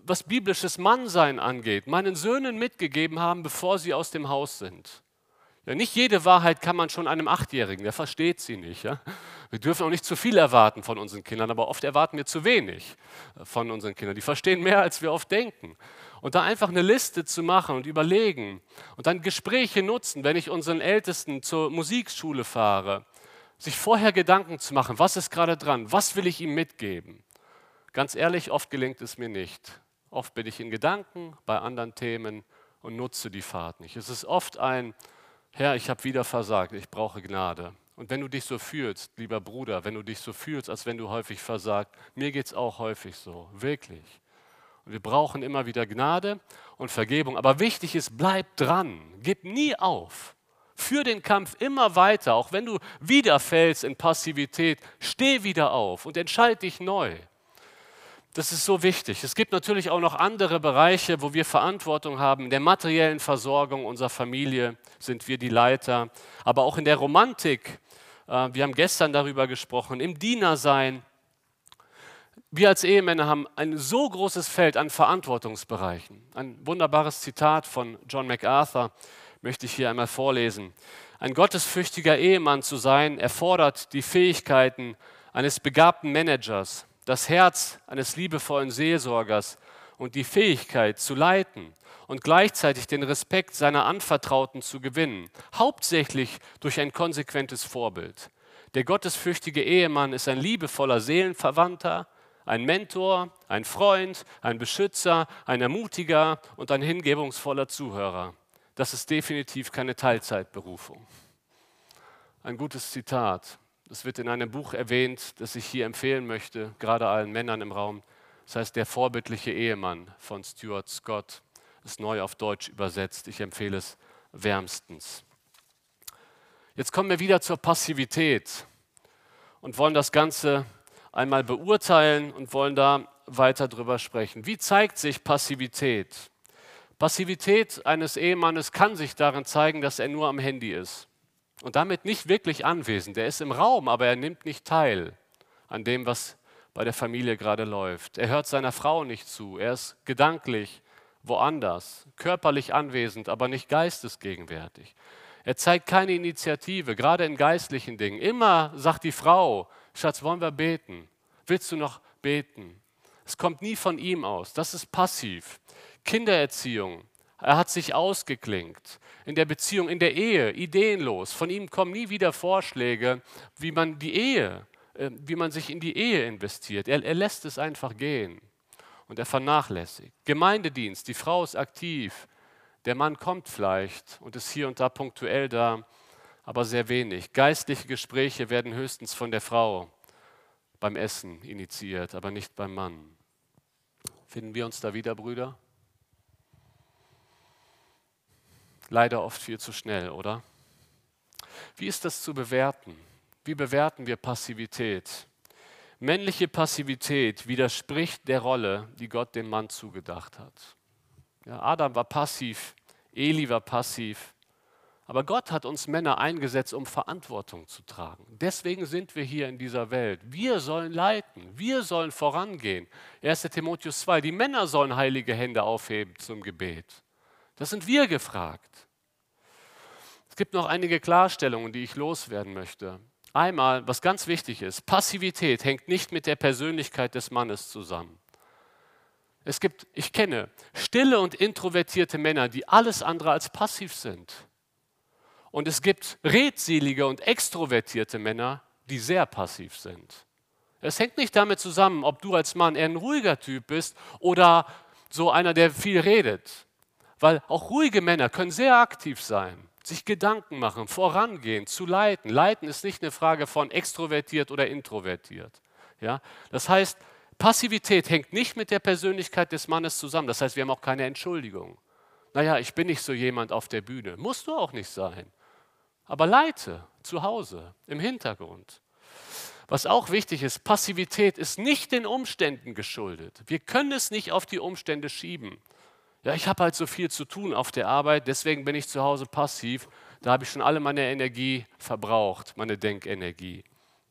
was biblisches Mannsein angeht, meinen Söhnen mitgegeben haben, bevor sie aus dem Haus sind? Ja, nicht jede Wahrheit kann man schon einem Achtjährigen, der versteht sie nicht. Ja? Wir dürfen auch nicht zu viel erwarten von unseren Kindern, aber oft erwarten wir zu wenig von unseren Kindern. Die verstehen mehr, als wir oft denken. Und da einfach eine Liste zu machen und überlegen und dann Gespräche nutzen, wenn ich unseren Ältesten zur Musikschule fahre, sich vorher Gedanken zu machen, was ist gerade dran, was will ich ihm mitgeben. Ganz ehrlich, oft gelingt es mir nicht. Oft bin ich in Gedanken bei anderen Themen und nutze die Fahrt nicht. Es ist oft ein, Herr, ich habe wieder versagt, ich brauche Gnade. Und wenn du dich so fühlst, lieber Bruder, wenn du dich so fühlst, als wenn du häufig versagt, mir geht es auch häufig so, wirklich. Und wir brauchen immer wieder Gnade und Vergebung. Aber wichtig ist, bleib dran, gib nie auf. Führ den Kampf immer weiter, auch wenn du wieder fällst in Passivität, steh wieder auf und entscheide dich neu. Das ist so wichtig. Es gibt natürlich auch noch andere Bereiche, wo wir Verantwortung haben. In der materiellen Versorgung unserer Familie sind wir die Leiter, aber auch in der Romantik. Äh, wir haben gestern darüber gesprochen, im Dienersein. Wir als Ehemänner haben ein so großes Feld an Verantwortungsbereichen. Ein wunderbares Zitat von John MacArthur möchte ich hier einmal vorlesen. Ein gottesfürchtiger Ehemann zu sein, erfordert die Fähigkeiten eines begabten Managers, das Herz eines liebevollen Seelsorgers und die Fähigkeit zu leiten und gleichzeitig den Respekt seiner Anvertrauten zu gewinnen, hauptsächlich durch ein konsequentes Vorbild. Der gottesfürchtige Ehemann ist ein liebevoller Seelenverwandter, ein Mentor, ein Freund, ein Beschützer, ein Ermutiger und ein hingebungsvoller Zuhörer. Das ist definitiv keine Teilzeitberufung. Ein gutes Zitat. Das wird in einem Buch erwähnt, das ich hier empfehlen möchte, gerade allen Männern im Raum. Das heißt Der vorbildliche Ehemann von Stuart Scott. Ist neu auf Deutsch übersetzt. Ich empfehle es wärmstens. Jetzt kommen wir wieder zur Passivität und wollen das Ganze einmal beurteilen und wollen da weiter drüber sprechen. Wie zeigt sich Passivität? Passivität eines Ehemannes kann sich darin zeigen, dass er nur am Handy ist und damit nicht wirklich anwesend. Er ist im Raum, aber er nimmt nicht teil an dem, was bei der Familie gerade läuft. Er hört seiner Frau nicht zu. Er ist gedanklich woanders, körperlich anwesend, aber nicht geistesgegenwärtig. Er zeigt keine Initiative, gerade in geistlichen Dingen. Immer sagt die Frau, Schatz, wollen wir beten? Willst du noch beten? Es kommt nie von ihm aus. Das ist passiv. Kindererziehung. Er hat sich ausgeklinkt. In der Beziehung, in der Ehe, ideenlos. Von ihm kommen nie wieder Vorschläge, wie man die Ehe, äh, wie man sich in die Ehe investiert. Er, er lässt es einfach gehen und er vernachlässigt. Gemeindedienst, die Frau ist aktiv. Der Mann kommt vielleicht und ist hier und da punktuell da, aber sehr wenig. Geistliche Gespräche werden höchstens von der Frau beim Essen initiiert, aber nicht beim Mann. Finden wir uns da wieder, Brüder? Leider oft viel zu schnell, oder? Wie ist das zu bewerten? Wie bewerten wir Passivität? Männliche Passivität widerspricht der Rolle, die Gott dem Mann zugedacht hat. Ja, Adam war passiv, Eli war passiv, aber Gott hat uns Männer eingesetzt, um Verantwortung zu tragen. Deswegen sind wir hier in dieser Welt. Wir sollen leiten, wir sollen vorangehen. 1 Timotheus 2, die Männer sollen heilige Hände aufheben zum Gebet. Das sind wir gefragt. Es gibt noch einige Klarstellungen, die ich loswerden möchte. Einmal, was ganz wichtig ist, Passivität hängt nicht mit der Persönlichkeit des Mannes zusammen. Es gibt, ich kenne stille und introvertierte Männer, die alles andere als passiv sind. Und es gibt redselige und extrovertierte Männer, die sehr passiv sind. Es hängt nicht damit zusammen, ob du als Mann eher ein ruhiger Typ bist oder so einer, der viel redet. Weil auch ruhige Männer können sehr aktiv sein, sich Gedanken machen, vorangehen, zu leiten. Leiten ist nicht eine Frage von extrovertiert oder introvertiert. Ja? Das heißt, Passivität hängt nicht mit der Persönlichkeit des Mannes zusammen. Das heißt, wir haben auch keine Entschuldigung. Naja, ich bin nicht so jemand auf der Bühne. Musst du auch nicht sein. Aber leite zu Hause, im Hintergrund. Was auch wichtig ist, Passivität ist nicht den Umständen geschuldet. Wir können es nicht auf die Umstände schieben. Ja, ich habe halt so viel zu tun auf der Arbeit, deswegen bin ich zu Hause passiv. Da habe ich schon alle meine Energie verbraucht, meine Denkenergie.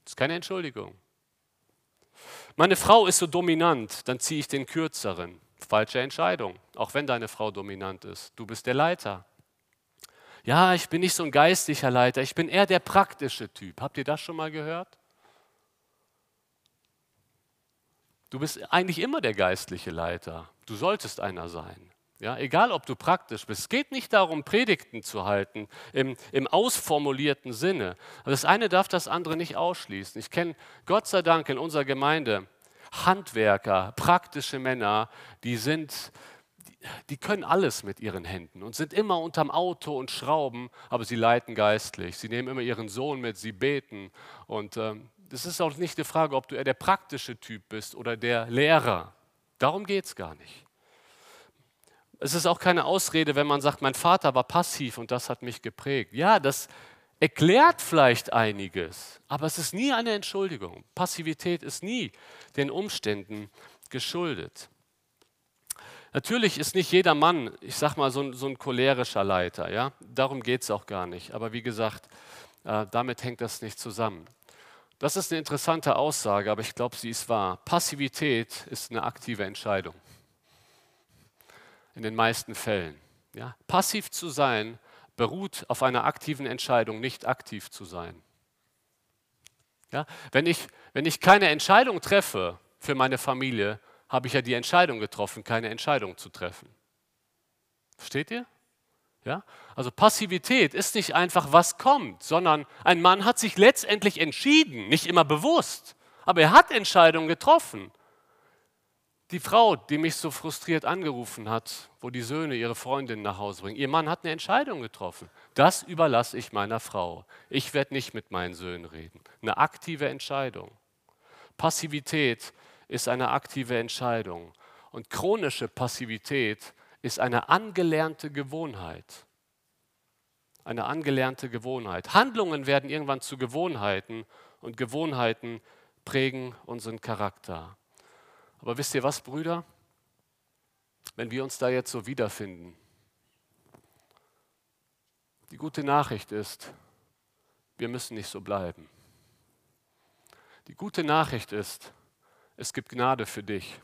Das ist keine Entschuldigung. Meine Frau ist so dominant, dann ziehe ich den kürzeren. Falsche Entscheidung, auch wenn deine Frau dominant ist. Du bist der Leiter. Ja, ich bin nicht so ein geistlicher Leiter, ich bin eher der praktische Typ. Habt ihr das schon mal gehört? Du bist eigentlich immer der geistliche Leiter. Du solltest einer sein. Ja, egal, ob du praktisch bist. Es geht nicht darum, Predigten zu halten im, im ausformulierten Sinne. Das eine darf das andere nicht ausschließen. Ich kenne Gott sei Dank in unserer Gemeinde Handwerker, praktische Männer, die sind, die können alles mit ihren Händen und sind immer unterm Auto und schrauben, aber sie leiten geistlich. Sie nehmen immer ihren Sohn mit, sie beten. Und ähm, das ist auch nicht die Frage, ob du eher der praktische Typ bist oder der Lehrer. Darum geht es gar nicht. Es ist auch keine Ausrede, wenn man sagt, mein Vater war passiv und das hat mich geprägt. Ja, das erklärt vielleicht einiges, aber es ist nie eine Entschuldigung. Passivität ist nie den Umständen geschuldet. Natürlich ist nicht jeder Mann, ich sag mal, so ein, so ein cholerischer Leiter. Ja? Darum geht es auch gar nicht. Aber wie gesagt, äh, damit hängt das nicht zusammen. Das ist eine interessante Aussage, aber ich glaube, sie ist wahr. Passivität ist eine aktive Entscheidung. In den meisten Fällen. Ja? Passiv zu sein beruht auf einer aktiven Entscheidung, nicht aktiv zu sein. Ja? Wenn, ich, wenn ich keine Entscheidung treffe für meine Familie, habe ich ja die Entscheidung getroffen, keine Entscheidung zu treffen. Versteht ihr? Ja? Also Passivität ist nicht einfach, was kommt, sondern ein Mann hat sich letztendlich entschieden, nicht immer bewusst, aber er hat Entscheidungen getroffen. Die Frau, die mich so frustriert angerufen hat, wo die Söhne ihre Freundin nach Hause bringen, ihr Mann hat eine Entscheidung getroffen. Das überlasse ich meiner Frau. Ich werde nicht mit meinen Söhnen reden. Eine aktive Entscheidung. Passivität ist eine aktive Entscheidung. Und chronische Passivität ist eine angelernte Gewohnheit. Eine angelernte Gewohnheit. Handlungen werden irgendwann zu Gewohnheiten und Gewohnheiten prägen unseren Charakter. Aber wisst ihr was, Brüder? Wenn wir uns da jetzt so wiederfinden, die gute Nachricht ist, wir müssen nicht so bleiben. Die gute Nachricht ist, es gibt Gnade für dich.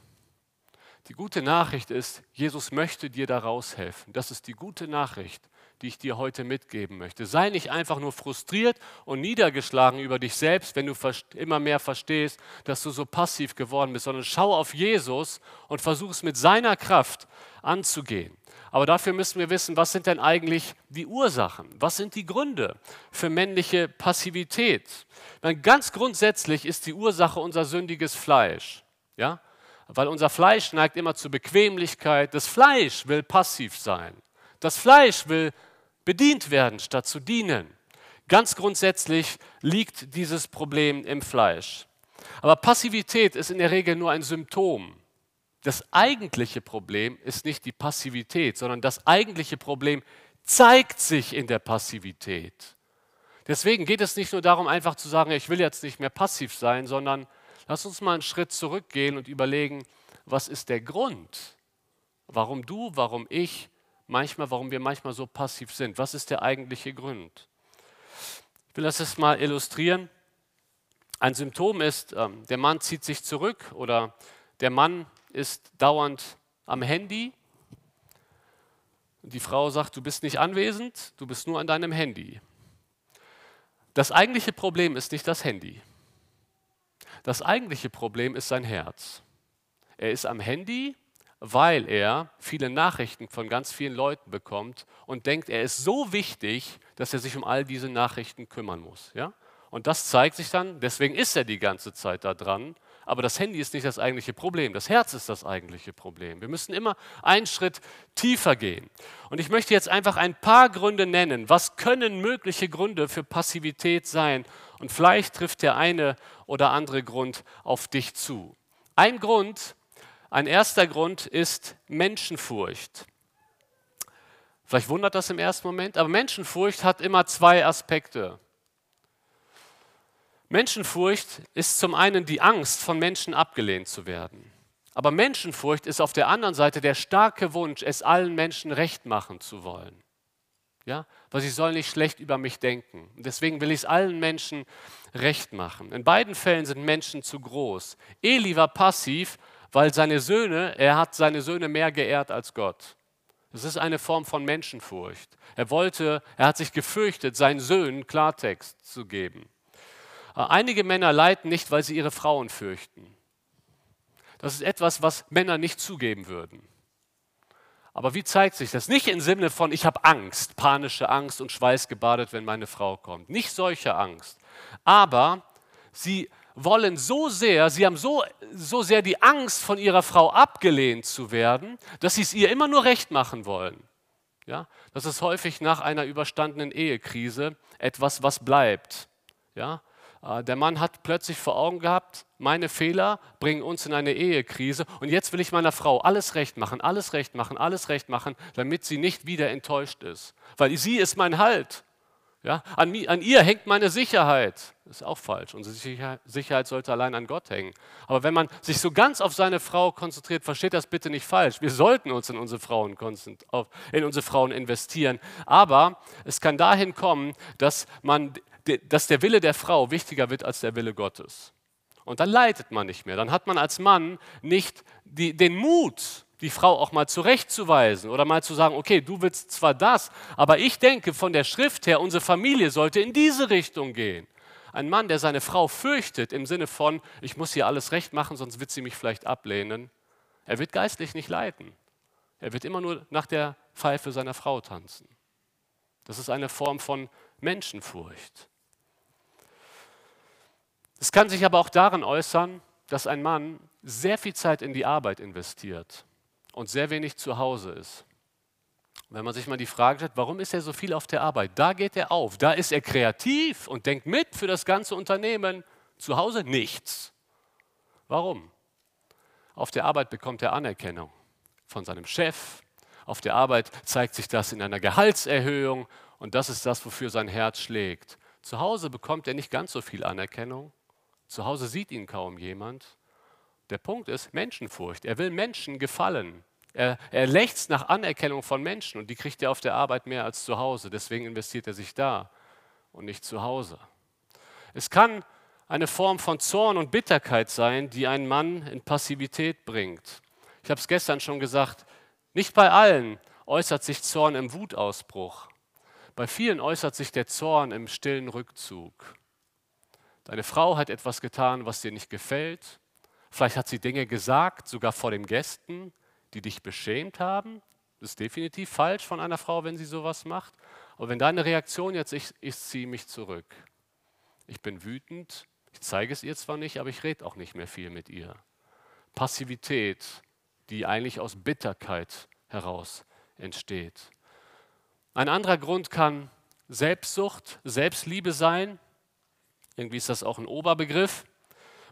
Die gute Nachricht ist, Jesus möchte dir da raushelfen. Das ist die gute Nachricht, die ich dir heute mitgeben möchte. Sei nicht einfach nur frustriert und niedergeschlagen über dich selbst, wenn du immer mehr verstehst, dass du so passiv geworden bist, sondern schau auf Jesus und versuch es mit seiner Kraft anzugehen. Aber dafür müssen wir wissen, was sind denn eigentlich die Ursachen? Was sind die Gründe für männliche Passivität? Meine, ganz grundsätzlich ist die Ursache unser sündiges Fleisch. Ja? weil unser Fleisch neigt immer zur Bequemlichkeit. Das Fleisch will passiv sein. Das Fleisch will bedient werden, statt zu dienen. Ganz grundsätzlich liegt dieses Problem im Fleisch. Aber Passivität ist in der Regel nur ein Symptom. Das eigentliche Problem ist nicht die Passivität, sondern das eigentliche Problem zeigt sich in der Passivität. Deswegen geht es nicht nur darum, einfach zu sagen, ich will jetzt nicht mehr passiv sein, sondern Lass uns mal einen Schritt zurückgehen und überlegen, was ist der Grund, warum du, warum ich, manchmal, warum wir manchmal so passiv sind. Was ist der eigentliche Grund? Ich will das jetzt mal illustrieren. Ein Symptom ist, ähm, der Mann zieht sich zurück oder der Mann ist dauernd am Handy. Die Frau sagt, du bist nicht anwesend, du bist nur an deinem Handy. Das eigentliche Problem ist nicht das Handy. Das eigentliche Problem ist sein Herz. Er ist am Handy, weil er viele Nachrichten von ganz vielen Leuten bekommt und denkt, er ist so wichtig, dass er sich um all diese Nachrichten kümmern muss. Ja? Und das zeigt sich dann, deswegen ist er die ganze Zeit da dran aber das Handy ist nicht das eigentliche Problem. Das Herz ist das eigentliche Problem. Wir müssen immer einen Schritt tiefer gehen. Und ich möchte jetzt einfach ein paar Gründe nennen. Was können mögliche Gründe für Passivität sein? Und vielleicht trifft der eine oder andere Grund auf dich zu. Ein Grund, ein erster Grund ist Menschenfurcht. Vielleicht wundert das im ersten Moment, aber Menschenfurcht hat immer zwei Aspekte. Menschenfurcht ist zum einen die Angst, von Menschen abgelehnt zu werden. Aber Menschenfurcht ist auf der anderen Seite der starke Wunsch, es allen Menschen recht machen zu wollen. Ja? Weil sie sollen nicht schlecht über mich denken. Deswegen will ich es allen Menschen recht machen. In beiden Fällen sind Menschen zu groß. Eli war passiv, weil seine Söhne, er hat seine Söhne mehr geehrt als Gott. Das ist eine Form von Menschenfurcht. Er wollte, er hat sich gefürchtet, seinen Söhnen Klartext zu geben. Einige Männer leiden nicht, weil sie ihre Frauen fürchten. Das ist etwas, was Männer nicht zugeben würden. Aber wie zeigt sich das? Nicht im Sinne von, ich habe Angst, panische Angst und schweißgebadet, wenn meine Frau kommt. Nicht solche Angst. Aber sie wollen so sehr, sie haben so, so sehr die Angst, von ihrer Frau abgelehnt zu werden, dass sie es ihr immer nur recht machen wollen. Ja? Das ist häufig nach einer überstandenen Ehekrise etwas, was bleibt. Ja? Äh, der Mann hat plötzlich vor Augen gehabt, meine Fehler bringen uns in eine Ehekrise und jetzt will ich meiner Frau alles recht machen, alles recht machen, alles recht machen, damit sie nicht wieder enttäuscht ist. Weil sie ist mein Halt. Ja, an, an ihr hängt meine Sicherheit. Ist auch falsch. Unsere Sicherheit sollte allein an Gott hängen. Aber wenn man sich so ganz auf seine Frau konzentriert, versteht das bitte nicht falsch. Wir sollten uns in unsere Frauen, in unsere Frauen investieren. Aber es kann dahin kommen, dass man dass der Wille der Frau wichtiger wird als der Wille Gottes. Und dann leidet man nicht mehr. Dann hat man als Mann nicht die, den Mut, die Frau auch mal zurechtzuweisen oder mal zu sagen, okay, du willst zwar das, aber ich denke von der Schrift her, unsere Familie sollte in diese Richtung gehen. Ein Mann, der seine Frau fürchtet im Sinne von, ich muss hier alles recht machen, sonst wird sie mich vielleicht ablehnen, er wird geistlich nicht leiden. Er wird immer nur nach der Pfeife seiner Frau tanzen. Das ist eine Form von Menschenfurcht. Es kann sich aber auch darin äußern, dass ein Mann sehr viel Zeit in die Arbeit investiert und sehr wenig zu Hause ist. Wenn man sich mal die Frage stellt, warum ist er so viel auf der Arbeit? Da geht er auf, da ist er kreativ und denkt mit für das ganze Unternehmen. Zu Hause nichts. Warum? Auf der Arbeit bekommt er Anerkennung von seinem Chef. Auf der Arbeit zeigt sich das in einer Gehaltserhöhung und das ist das, wofür sein Herz schlägt. Zu Hause bekommt er nicht ganz so viel Anerkennung, zu Hause sieht ihn kaum jemand. Der Punkt ist Menschenfurcht. Er will Menschen gefallen. Er, er lechzt nach Anerkennung von Menschen und die kriegt er auf der Arbeit mehr als zu Hause. Deswegen investiert er sich da und nicht zu Hause. Es kann eine Form von Zorn und Bitterkeit sein, die einen Mann in Passivität bringt. Ich habe es gestern schon gesagt, nicht bei allen äußert sich Zorn im Wutausbruch. Bei vielen äußert sich der Zorn im stillen Rückzug. Deine Frau hat etwas getan, was dir nicht gefällt. Vielleicht hat sie Dinge gesagt, sogar vor den Gästen, die dich beschämt haben. Das ist definitiv falsch von einer Frau, wenn sie sowas macht. Aber wenn deine Reaktion jetzt ist, ich ziehe mich zurück. Ich bin wütend, ich zeige es ihr zwar nicht, aber ich rede auch nicht mehr viel mit ihr. Passivität, die eigentlich aus Bitterkeit heraus entsteht. Ein anderer Grund kann Selbstsucht, Selbstliebe sein. Irgendwie ist das auch ein Oberbegriff.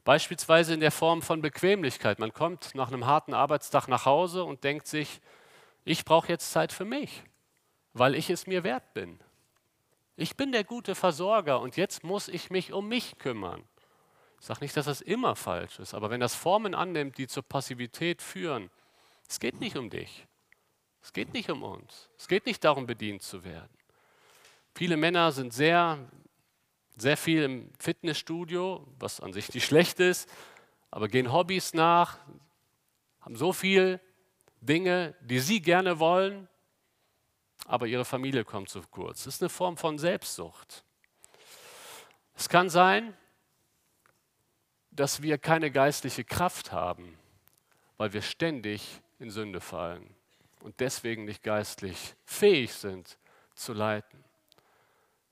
Beispielsweise in der Form von Bequemlichkeit. Man kommt nach einem harten Arbeitstag nach Hause und denkt sich, ich brauche jetzt Zeit für mich, weil ich es mir wert bin. Ich bin der gute Versorger und jetzt muss ich mich um mich kümmern. Ich sage nicht, dass das immer falsch ist, aber wenn das Formen annimmt, die zur Passivität führen, es geht nicht um dich. Es geht nicht um uns. Es geht nicht darum, bedient zu werden. Viele Männer sind sehr, sehr viel im Fitnessstudio, was an sich nicht schlecht ist, aber gehen Hobbys nach, haben so viel Dinge, die sie gerne wollen, aber ihre Familie kommt zu kurz. Das ist eine Form von Selbstsucht. Es kann sein, dass wir keine geistliche Kraft haben, weil wir ständig in Sünde fallen und deswegen nicht geistlich fähig sind zu leiten.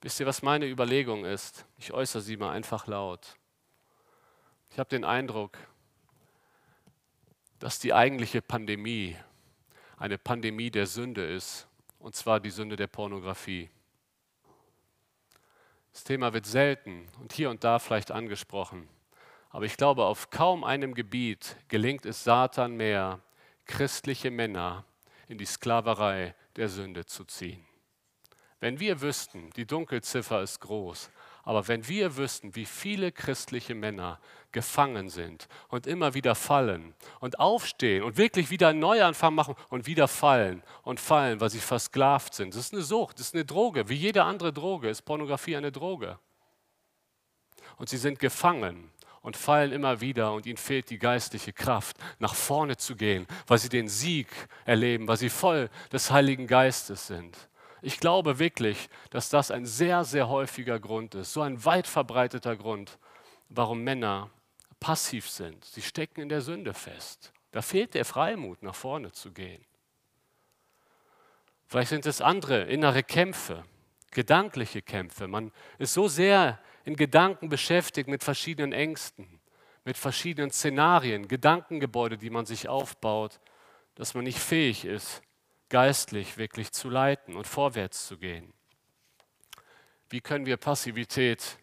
Wisst ihr, was meine Überlegung ist? Ich äußere sie mal einfach laut. Ich habe den Eindruck, dass die eigentliche Pandemie eine Pandemie der Sünde ist, und zwar die Sünde der Pornografie. Das Thema wird selten und hier und da vielleicht angesprochen, aber ich glaube, auf kaum einem Gebiet gelingt es Satan mehr, christliche Männer in die Sklaverei der Sünde zu ziehen. Wenn wir wüssten, die Dunkelziffer ist groß, aber wenn wir wüssten, wie viele christliche Männer gefangen sind und immer wieder fallen und aufstehen und wirklich wieder einen Neuanfang machen und wieder fallen und fallen, weil sie versklavt sind. Das ist eine Sucht, das ist eine Droge. Wie jede andere Droge ist Pornografie eine Droge. Und sie sind gefangen und fallen immer wieder und ihnen fehlt die geistliche Kraft, nach vorne zu gehen, weil sie den Sieg erleben, weil sie voll des Heiligen Geistes sind. Ich glaube wirklich, dass das ein sehr, sehr häufiger Grund ist, so ein weit verbreiteter Grund, warum Männer passiv sind. Sie stecken in der Sünde fest. Da fehlt der Freimut, nach vorne zu gehen. Vielleicht sind es andere innere Kämpfe, gedankliche Kämpfe. Man ist so sehr in Gedanken beschäftigt mit verschiedenen Ängsten, mit verschiedenen Szenarien, Gedankengebäude, die man sich aufbaut, dass man nicht fähig ist, geistlich wirklich zu leiten und vorwärts zu gehen. Wie können wir Passivität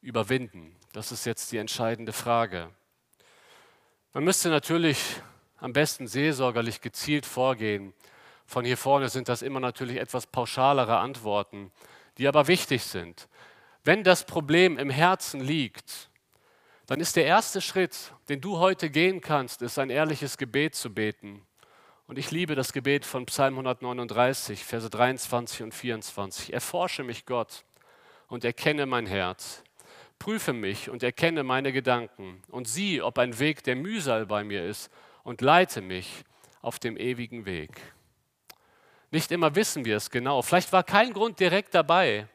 überwinden? Das ist jetzt die entscheidende Frage. Man müsste natürlich am besten seelsorgerlich gezielt vorgehen. Von hier vorne sind das immer natürlich etwas pauschalere Antworten, die aber wichtig sind. Wenn das Problem im Herzen liegt, dann ist der erste Schritt, den du heute gehen kannst, ist ein ehrliches Gebet zu beten. Und ich liebe das Gebet von Psalm 139, Verse 23 und 24. Erforsche mich, Gott, und erkenne mein Herz. Prüfe mich und erkenne meine Gedanken und sieh, ob ein Weg der Mühsal bei mir ist und leite mich auf dem ewigen Weg. Nicht immer wissen wir es genau. Vielleicht war kein Grund direkt dabei,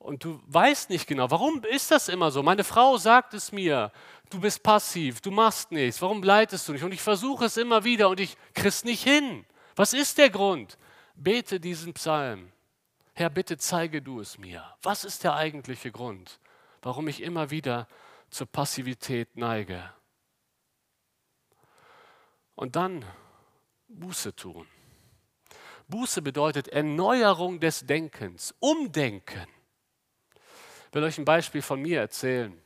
und du weißt nicht genau, warum ist das immer so? Meine Frau sagt es mir, du bist passiv, du machst nichts, warum leitest du nicht? Und ich versuche es immer wieder und ich krieg's nicht hin. Was ist der Grund? Bete diesen Psalm. Herr, bitte zeige du es mir. Was ist der eigentliche Grund, warum ich immer wieder zur Passivität neige? Und dann Buße tun. Buße bedeutet Erneuerung des Denkens, Umdenken. Ich will euch ein Beispiel von mir erzählen.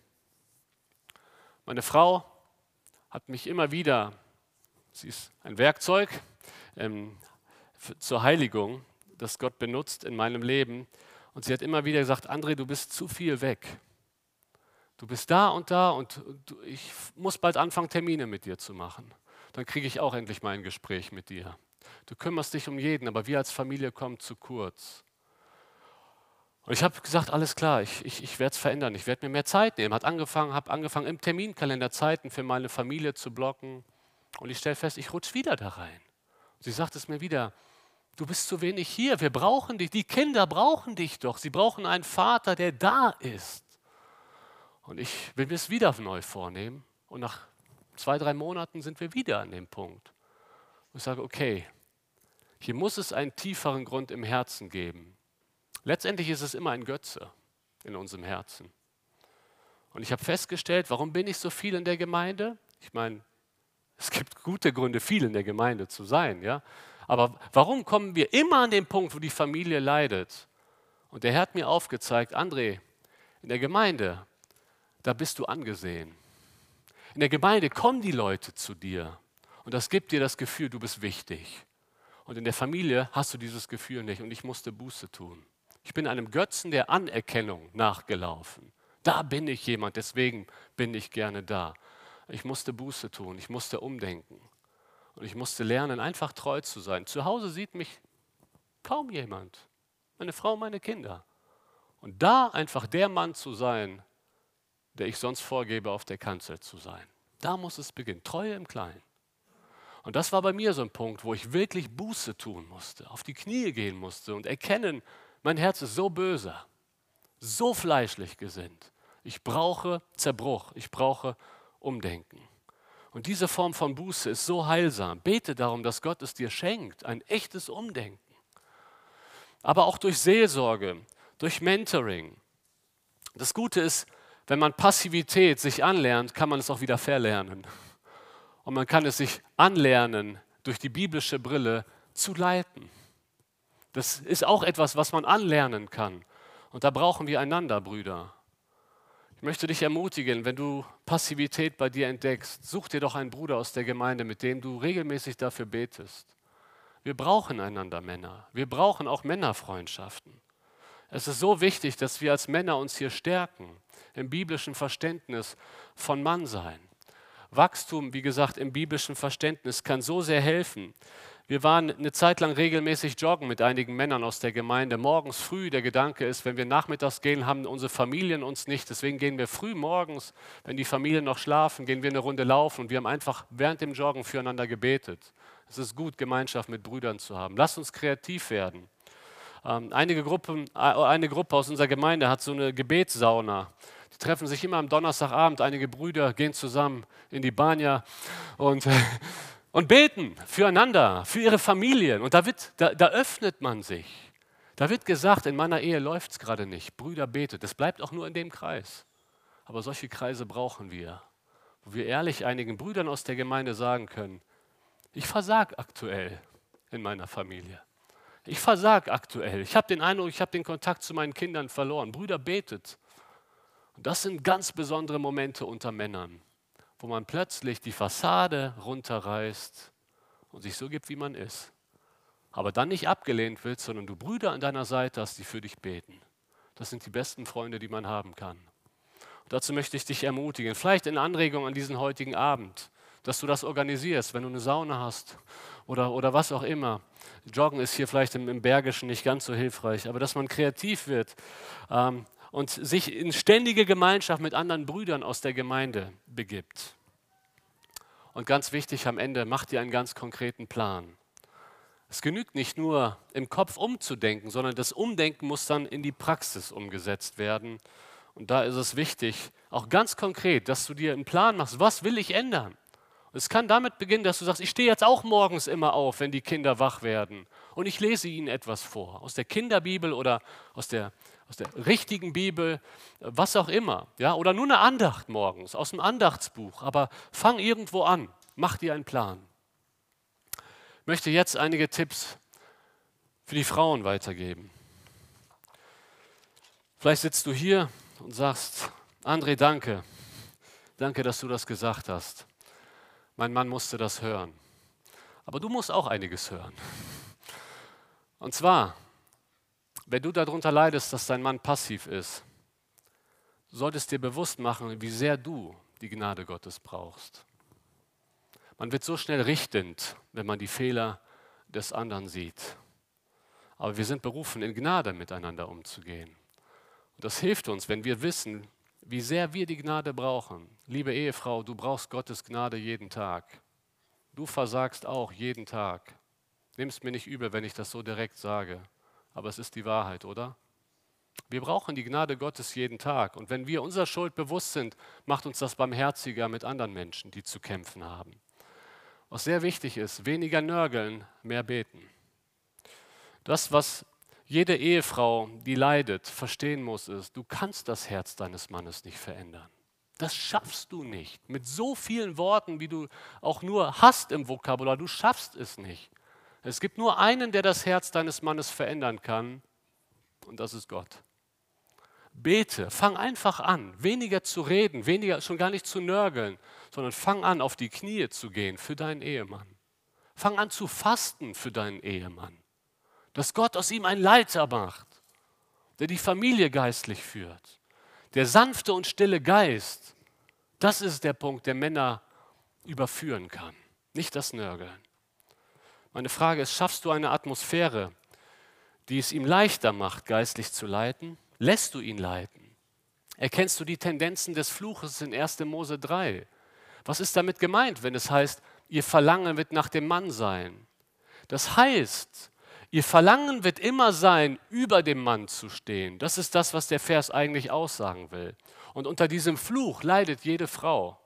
Meine Frau hat mich immer wieder, sie ist ein Werkzeug ähm, zur Heiligung, das Gott benutzt in meinem Leben. Und sie hat immer wieder gesagt, André, du bist zu viel weg. Du bist da und da und du, ich muss bald anfangen, Termine mit dir zu machen. Dann kriege ich auch endlich mal ein Gespräch mit dir. Du kümmerst dich um jeden, aber wir als Familie kommen zu kurz. Und ich habe gesagt, alles klar, ich, ich, ich werde es verändern, ich werde mir mehr Zeit nehmen. Hat angefangen, habe angefangen, im Terminkalender Zeiten für meine Familie zu blocken. Und ich stelle fest, ich rutsche wieder da rein. Sie sagt es mir wieder, du bist zu wenig hier, wir brauchen dich, die Kinder brauchen dich doch, sie brauchen einen Vater, der da ist. Und ich will mir es wieder neu vornehmen und nach zwei, drei Monaten sind wir wieder an dem Punkt. Und ich sage, okay, hier muss es einen tieferen Grund im Herzen geben. Letztendlich ist es immer ein Götze in unserem Herzen. Und ich habe festgestellt, warum bin ich so viel in der Gemeinde? Ich meine, es gibt gute Gründe, viel in der Gemeinde zu sein, ja. Aber warum kommen wir immer an den Punkt, wo die Familie leidet? Und der Herr hat mir aufgezeigt, André, in der Gemeinde, da bist du angesehen. In der Gemeinde kommen die Leute zu dir und das gibt dir das Gefühl, du bist wichtig. Und in der Familie hast du dieses Gefühl nicht und ich musste Buße tun. Ich bin einem Götzen der Anerkennung nachgelaufen. Da bin ich jemand, deswegen bin ich gerne da. Ich musste Buße tun, ich musste umdenken. Und ich musste lernen, einfach treu zu sein. Zu Hause sieht mich kaum jemand. Meine Frau, meine Kinder. Und da einfach der Mann zu sein, der ich sonst vorgebe, auf der Kanzel zu sein. Da muss es beginnen. Treue im Kleinen. Und das war bei mir so ein Punkt, wo ich wirklich Buße tun musste, auf die Knie gehen musste und erkennen, mein Herz ist so böse, so fleischlich gesinnt. Ich brauche Zerbruch, ich brauche Umdenken. Und diese Form von Buße ist so heilsam. Bete darum, dass Gott es dir schenkt, ein echtes Umdenken. Aber auch durch Seelsorge, durch Mentoring. Das Gute ist, wenn man Passivität sich anlernt, kann man es auch wieder verlernen. Und man kann es sich anlernen, durch die biblische Brille zu leiten. Das ist auch etwas, was man anlernen kann. Und da brauchen wir einander, Brüder. Ich möchte dich ermutigen, wenn du Passivität bei dir entdeckst, such dir doch einen Bruder aus der Gemeinde, mit dem du regelmäßig dafür betest. Wir brauchen einander Männer. Wir brauchen auch Männerfreundschaften. Es ist so wichtig, dass wir als Männer uns hier stärken im biblischen Verständnis von Mannsein. Wachstum, wie gesagt, im biblischen Verständnis kann so sehr helfen. Wir waren eine Zeit lang regelmäßig joggen mit einigen Männern aus der Gemeinde. Morgens früh, der Gedanke ist, wenn wir nachmittags gehen, haben unsere Familien uns nicht. Deswegen gehen wir früh morgens, wenn die Familien noch schlafen, gehen wir eine Runde laufen und wir haben einfach während dem Joggen füreinander gebetet. Es ist gut, Gemeinschaft mit Brüdern zu haben. Lass uns kreativ werden. Ähm, einige Gruppen, äh, eine Gruppe aus unserer Gemeinde hat so eine Gebetssauna. Die treffen sich immer am Donnerstagabend. Einige Brüder gehen zusammen in die Banja und und beten füreinander, für ihre Familien. Und da, wird, da, da öffnet man sich. Da wird gesagt, in meiner Ehe läuft es gerade nicht. Brüder, betet. Das bleibt auch nur in dem Kreis. Aber solche Kreise brauchen wir, wo wir ehrlich einigen Brüdern aus der Gemeinde sagen können, ich versag aktuell in meiner Familie. Ich versag aktuell. Ich habe den Eindruck, ich habe den Kontakt zu meinen Kindern verloren. Brüder, betet. Und das sind ganz besondere Momente unter Männern wo man plötzlich die Fassade runterreißt und sich so gibt, wie man ist. Aber dann nicht abgelehnt wird, sondern du Brüder an deiner Seite hast, die für dich beten. Das sind die besten Freunde, die man haben kann. Und dazu möchte ich dich ermutigen, vielleicht in Anregung an diesen heutigen Abend, dass du das organisierst, wenn du eine Sauna hast oder, oder was auch immer. Joggen ist hier vielleicht im, im Bergischen nicht ganz so hilfreich, aber dass man kreativ wird, ähm, und sich in ständige Gemeinschaft mit anderen Brüdern aus der Gemeinde begibt. Und ganz wichtig am Ende, mach dir einen ganz konkreten Plan. Es genügt nicht nur im Kopf umzudenken, sondern das Umdenken muss dann in die Praxis umgesetzt werden. Und da ist es wichtig, auch ganz konkret, dass du dir einen Plan machst, was will ich ändern? Es kann damit beginnen, dass du sagst, ich stehe jetzt auch morgens immer auf, wenn die Kinder wach werden. Und ich lese ihnen etwas vor, aus der Kinderbibel oder aus der aus der richtigen Bibel, was auch immer. Ja? Oder nur eine Andacht morgens aus dem Andachtsbuch. Aber fang irgendwo an, mach dir einen Plan. Ich möchte jetzt einige Tipps für die Frauen weitergeben. Vielleicht sitzt du hier und sagst, André, danke. Danke, dass du das gesagt hast. Mein Mann musste das hören. Aber du musst auch einiges hören. Und zwar, wenn du darunter leidest, dass dein Mann passiv ist, solltest dir bewusst machen, wie sehr du die Gnade Gottes brauchst. Man wird so schnell richtend, wenn man die Fehler des anderen sieht. Aber wir sind berufen, in Gnade miteinander umzugehen. Und das hilft uns, wenn wir wissen, wie sehr wir die Gnade brauchen. Liebe Ehefrau, du brauchst Gottes Gnade jeden Tag. Du versagst auch jeden Tag. Nimm es mir nicht übel, wenn ich das so direkt sage, aber es ist die Wahrheit, oder? Wir brauchen die Gnade Gottes jeden Tag. Und wenn wir unserer Schuld bewusst sind, macht uns das barmherziger mit anderen Menschen, die zu kämpfen haben. Was sehr wichtig ist, weniger nörgeln, mehr beten. Das, was jede Ehefrau, die leidet, verstehen muss, ist, du kannst das Herz deines Mannes nicht verändern. Das schaffst du nicht. Mit so vielen Worten, wie du auch nur hast im Vokabular, du schaffst es nicht. Es gibt nur einen, der das Herz deines Mannes verändern kann, und das ist Gott. Bete, fang einfach an, weniger zu reden, weniger schon gar nicht zu nörgeln, sondern fang an, auf die Knie zu gehen für deinen Ehemann. Fang an zu fasten für deinen Ehemann. Dass Gott aus ihm einen Leiter macht, der die Familie geistlich führt. Der sanfte und stille Geist, das ist der Punkt, der Männer überführen kann, nicht das Nörgeln. Meine Frage ist, schaffst du eine Atmosphäre, die es ihm leichter macht, geistlich zu leiten? Lässt du ihn leiten? Erkennst du die Tendenzen des Fluches in 1. Mose 3? Was ist damit gemeint, wenn es heißt, ihr Verlangen wird nach dem Mann sein? Das heißt, ihr Verlangen wird immer sein, über dem Mann zu stehen. Das ist das, was der Vers eigentlich aussagen will. Und unter diesem Fluch leidet jede Frau.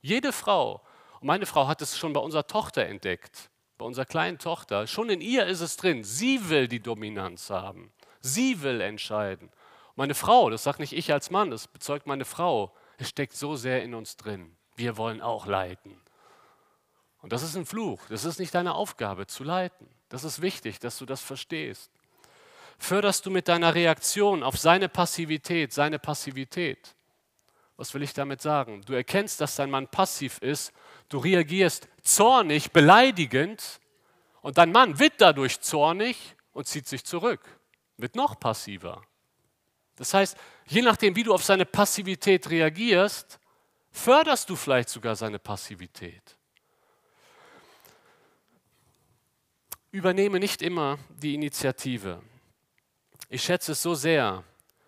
Jede Frau. Und meine Frau hat es schon bei unserer Tochter entdeckt, bei unserer kleinen Tochter. Schon in ihr ist es drin. Sie will die Dominanz haben. Sie will entscheiden. Meine Frau, das sagt nicht ich als Mann, das bezeugt meine Frau, es steckt so sehr in uns drin. Wir wollen auch leiten. Und das ist ein Fluch. Das ist nicht deine Aufgabe, zu leiten. Das ist wichtig, dass du das verstehst. Förderst du mit deiner Reaktion auf seine Passivität, seine Passivität. Was will ich damit sagen? Du erkennst, dass dein Mann passiv ist. Du reagierst zornig, beleidigend. Und dein Mann wird dadurch zornig und zieht sich zurück, wird noch passiver. Das heißt, je nachdem, wie du auf seine Passivität reagierst, förderst du vielleicht sogar seine Passivität. Übernehme nicht immer die Initiative. Ich schätze es so sehr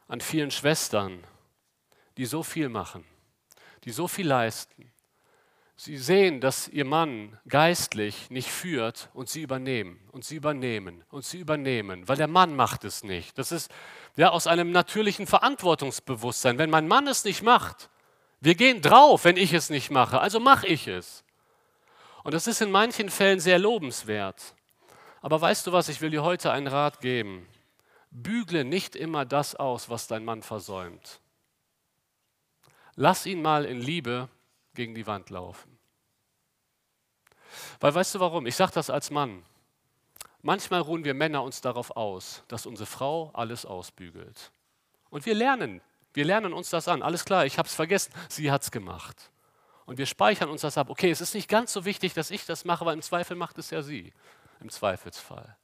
an vielen Schwestern, die so viel machen, die so viel leisten, Sie sehen, dass ihr Mann geistlich nicht führt und sie übernehmen und sie übernehmen und sie übernehmen, weil der Mann macht es nicht. Das ist ja aus einem natürlichen Verantwortungsbewusstsein. Wenn mein Mann es nicht macht, wir gehen drauf, wenn ich es nicht mache, also mache ich es. Und das ist in manchen Fällen sehr lobenswert. Aber weißt du was, ich will dir heute einen Rat geben. Bügle nicht immer das aus, was dein Mann versäumt. Lass ihn mal in Liebe gegen die Wand laufen. Weil weißt du warum? Ich sage das als Mann. Manchmal ruhen wir Männer uns darauf aus, dass unsere Frau alles ausbügelt. Und wir lernen, wir lernen uns das an. Alles klar, ich habe es vergessen, sie hat es gemacht. Und wir speichern uns das ab. Okay, es ist nicht ganz so wichtig, dass ich das mache, weil im Zweifel macht es ja sie. Im Zweifelsfall.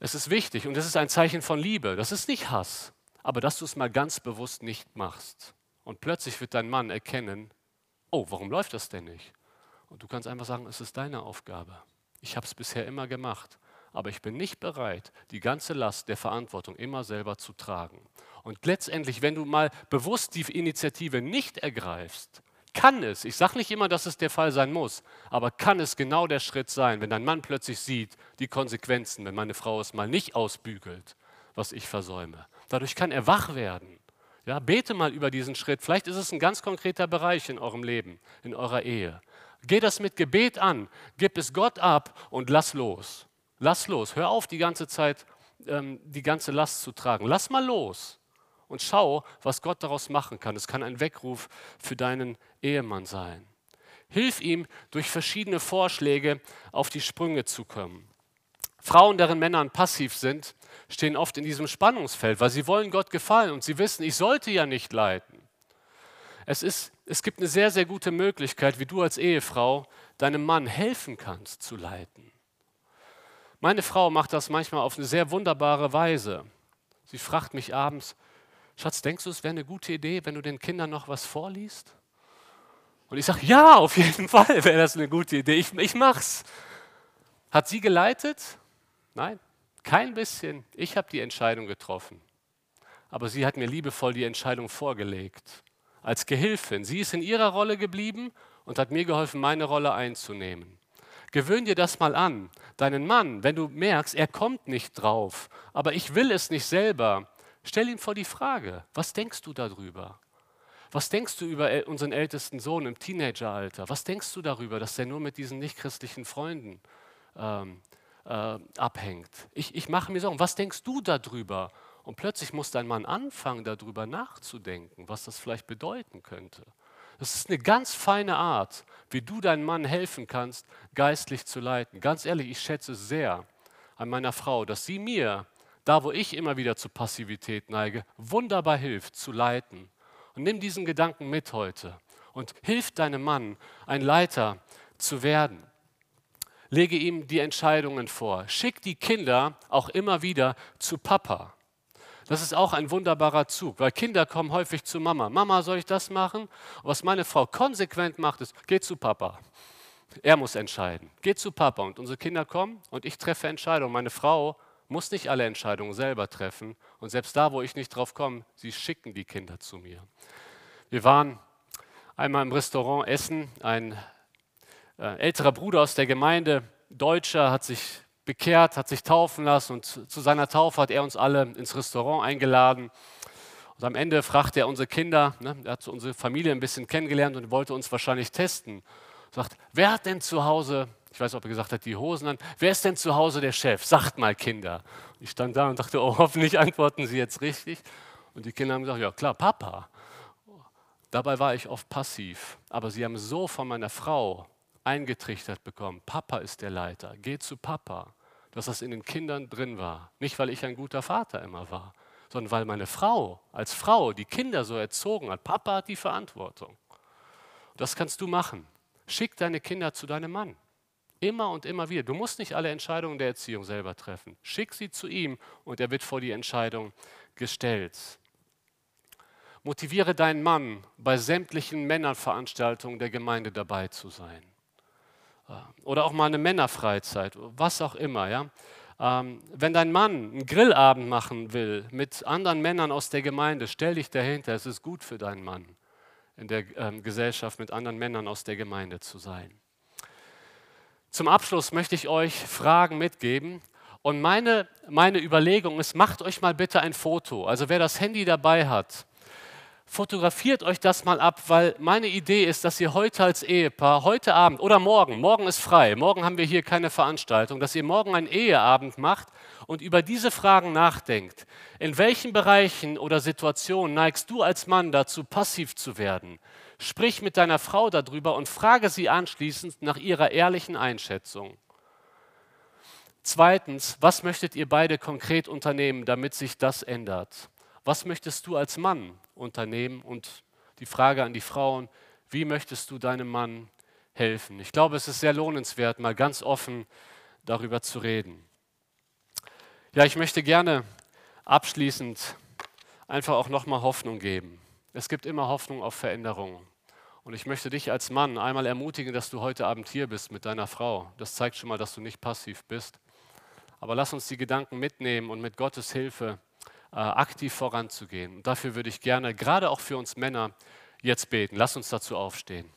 Es ist wichtig und es ist ein Zeichen von Liebe. Das ist nicht Hass, aber dass du es mal ganz bewusst nicht machst. Und plötzlich wird dein Mann erkennen, oh, warum läuft das denn nicht? Und du kannst einfach sagen, es ist deine Aufgabe. Ich habe es bisher immer gemacht, aber ich bin nicht bereit, die ganze Last der Verantwortung immer selber zu tragen. Und letztendlich, wenn du mal bewusst die Initiative nicht ergreifst, kann es, ich sage nicht immer, dass es der Fall sein muss, aber kann es genau der Schritt sein, wenn dein Mann plötzlich sieht, die Konsequenzen, wenn meine Frau es mal nicht ausbügelt, was ich versäume. Dadurch kann er wach werden ja, bete mal über diesen Schritt. Vielleicht ist es ein ganz konkreter Bereich in eurem Leben, in eurer Ehe. Geh das mit Gebet an, gib es Gott ab und lass los. Lass los. Hör auf, die ganze Zeit ähm, die ganze Last zu tragen. Lass mal los und schau, was Gott daraus machen kann. Es kann ein Weckruf für deinen Ehemann sein. Hilf ihm, durch verschiedene Vorschläge auf die Sprünge zu kommen. Frauen, deren Männer passiv sind, stehen oft in diesem Spannungsfeld, weil sie wollen Gott gefallen und sie wissen, ich sollte ja nicht leiden. Es, ist, es gibt eine sehr, sehr gute Möglichkeit, wie du als Ehefrau deinem Mann helfen kannst zu leiten. Meine Frau macht das manchmal auf eine sehr wunderbare Weise. Sie fragt mich abends, Schatz, denkst du, es wäre eine gute Idee, wenn du den Kindern noch was vorliest? Und ich sage, ja, auf jeden Fall wäre das eine gute Idee. Ich, ich mach's. Hat sie geleitet? Nein, kein bisschen. Ich habe die Entscheidung getroffen. Aber sie hat mir liebevoll die Entscheidung vorgelegt. Als Gehilfin. Sie ist in ihrer Rolle geblieben und hat mir geholfen, meine Rolle einzunehmen. Gewöhn dir das mal an. Deinen Mann, wenn du merkst, er kommt nicht drauf, aber ich will es nicht selber, stell ihm vor die Frage, was denkst du darüber? Was denkst du über unseren ältesten Sohn im Teenageralter? Was denkst du darüber, dass er nur mit diesen nichtchristlichen Freunden ähm, äh, abhängt? Ich, ich mache mir Sorgen. Was denkst du darüber? Und plötzlich muss dein Mann anfangen, darüber nachzudenken, was das vielleicht bedeuten könnte. Das ist eine ganz feine Art, wie du deinem Mann helfen kannst, geistlich zu leiten. Ganz ehrlich, ich schätze sehr an meiner Frau, dass sie mir, da wo ich immer wieder zu Passivität neige, wunderbar hilft, zu leiten. Und nimm diesen Gedanken mit heute und hilf deinem Mann, ein Leiter zu werden. Lege ihm die Entscheidungen vor. Schick die Kinder auch immer wieder zu Papa. Das ist auch ein wunderbarer Zug, weil Kinder kommen häufig zu Mama. Mama, soll ich das machen? Was meine Frau konsequent macht, ist, geh zu Papa. Er muss entscheiden. Geh zu Papa. Und unsere Kinder kommen und ich treffe Entscheidungen. Meine Frau muss nicht alle Entscheidungen selber treffen. Und selbst da, wo ich nicht drauf komme, sie schicken die Kinder zu mir. Wir waren einmal im Restaurant essen. Ein älterer Bruder aus der Gemeinde, Deutscher, hat sich bekehrt, hat sich taufen lassen und zu seiner Taufe hat er uns alle ins Restaurant eingeladen. Und am Ende fragte er unsere Kinder, ne, er hat unsere Familie ein bisschen kennengelernt und wollte uns wahrscheinlich testen. Sagt, wer hat denn zu Hause, ich weiß, ob er gesagt hat, die Hosen an, wer ist denn zu Hause der Chef? Sagt mal, Kinder. Ich stand da und dachte, oh, hoffentlich antworten sie jetzt richtig. Und die Kinder haben gesagt, ja klar, Papa. Dabei war ich oft passiv, aber sie haben so von meiner Frau eingetrichtert bekommen, Papa ist der Leiter, geh zu Papa, dass das in den Kindern drin war. Nicht, weil ich ein guter Vater immer war, sondern weil meine Frau als Frau die Kinder so erzogen hat. Papa hat die Verantwortung. Das kannst du machen. Schick deine Kinder zu deinem Mann. Immer und immer wieder. Du musst nicht alle Entscheidungen der Erziehung selber treffen. Schick sie zu ihm und er wird vor die Entscheidung gestellt. Motiviere deinen Mann, bei sämtlichen Männerveranstaltungen der Gemeinde dabei zu sein. Oder auch mal eine Männerfreizeit, was auch immer. Ja? Ähm, wenn dein Mann einen Grillabend machen will mit anderen Männern aus der Gemeinde, stell dich dahinter. Es ist gut für deinen Mann, in der ähm, Gesellschaft mit anderen Männern aus der Gemeinde zu sein. Zum Abschluss möchte ich euch Fragen mitgeben. Und meine, meine Überlegung ist, macht euch mal bitte ein Foto. Also wer das Handy dabei hat, fotografiert euch das mal ab, weil meine Idee ist, dass ihr heute als Ehepaar, heute Abend oder morgen, morgen ist frei, morgen haben wir hier keine Veranstaltung, dass ihr morgen einen Eheabend macht und über diese Fragen nachdenkt. In welchen Bereichen oder Situationen neigst du als Mann dazu, passiv zu werden? Sprich mit deiner Frau darüber und frage sie anschließend nach ihrer ehrlichen Einschätzung. Zweitens, was möchtet ihr beide konkret unternehmen, damit sich das ändert? Was möchtest du als Mann unternehmen? Und die Frage an die Frauen, wie möchtest du deinem Mann helfen? Ich glaube, es ist sehr lohnenswert, mal ganz offen darüber zu reden. Ja, ich möchte gerne abschließend einfach auch nochmal Hoffnung geben. Es gibt immer Hoffnung auf Veränderungen. Und ich möchte dich als Mann einmal ermutigen, dass du heute Abend hier bist mit deiner Frau. Das zeigt schon mal, dass du nicht passiv bist. Aber lass uns die Gedanken mitnehmen und mit Gottes Hilfe aktiv voranzugehen. Und dafür würde ich gerne, gerade auch für uns Männer, jetzt beten. Lass uns dazu aufstehen.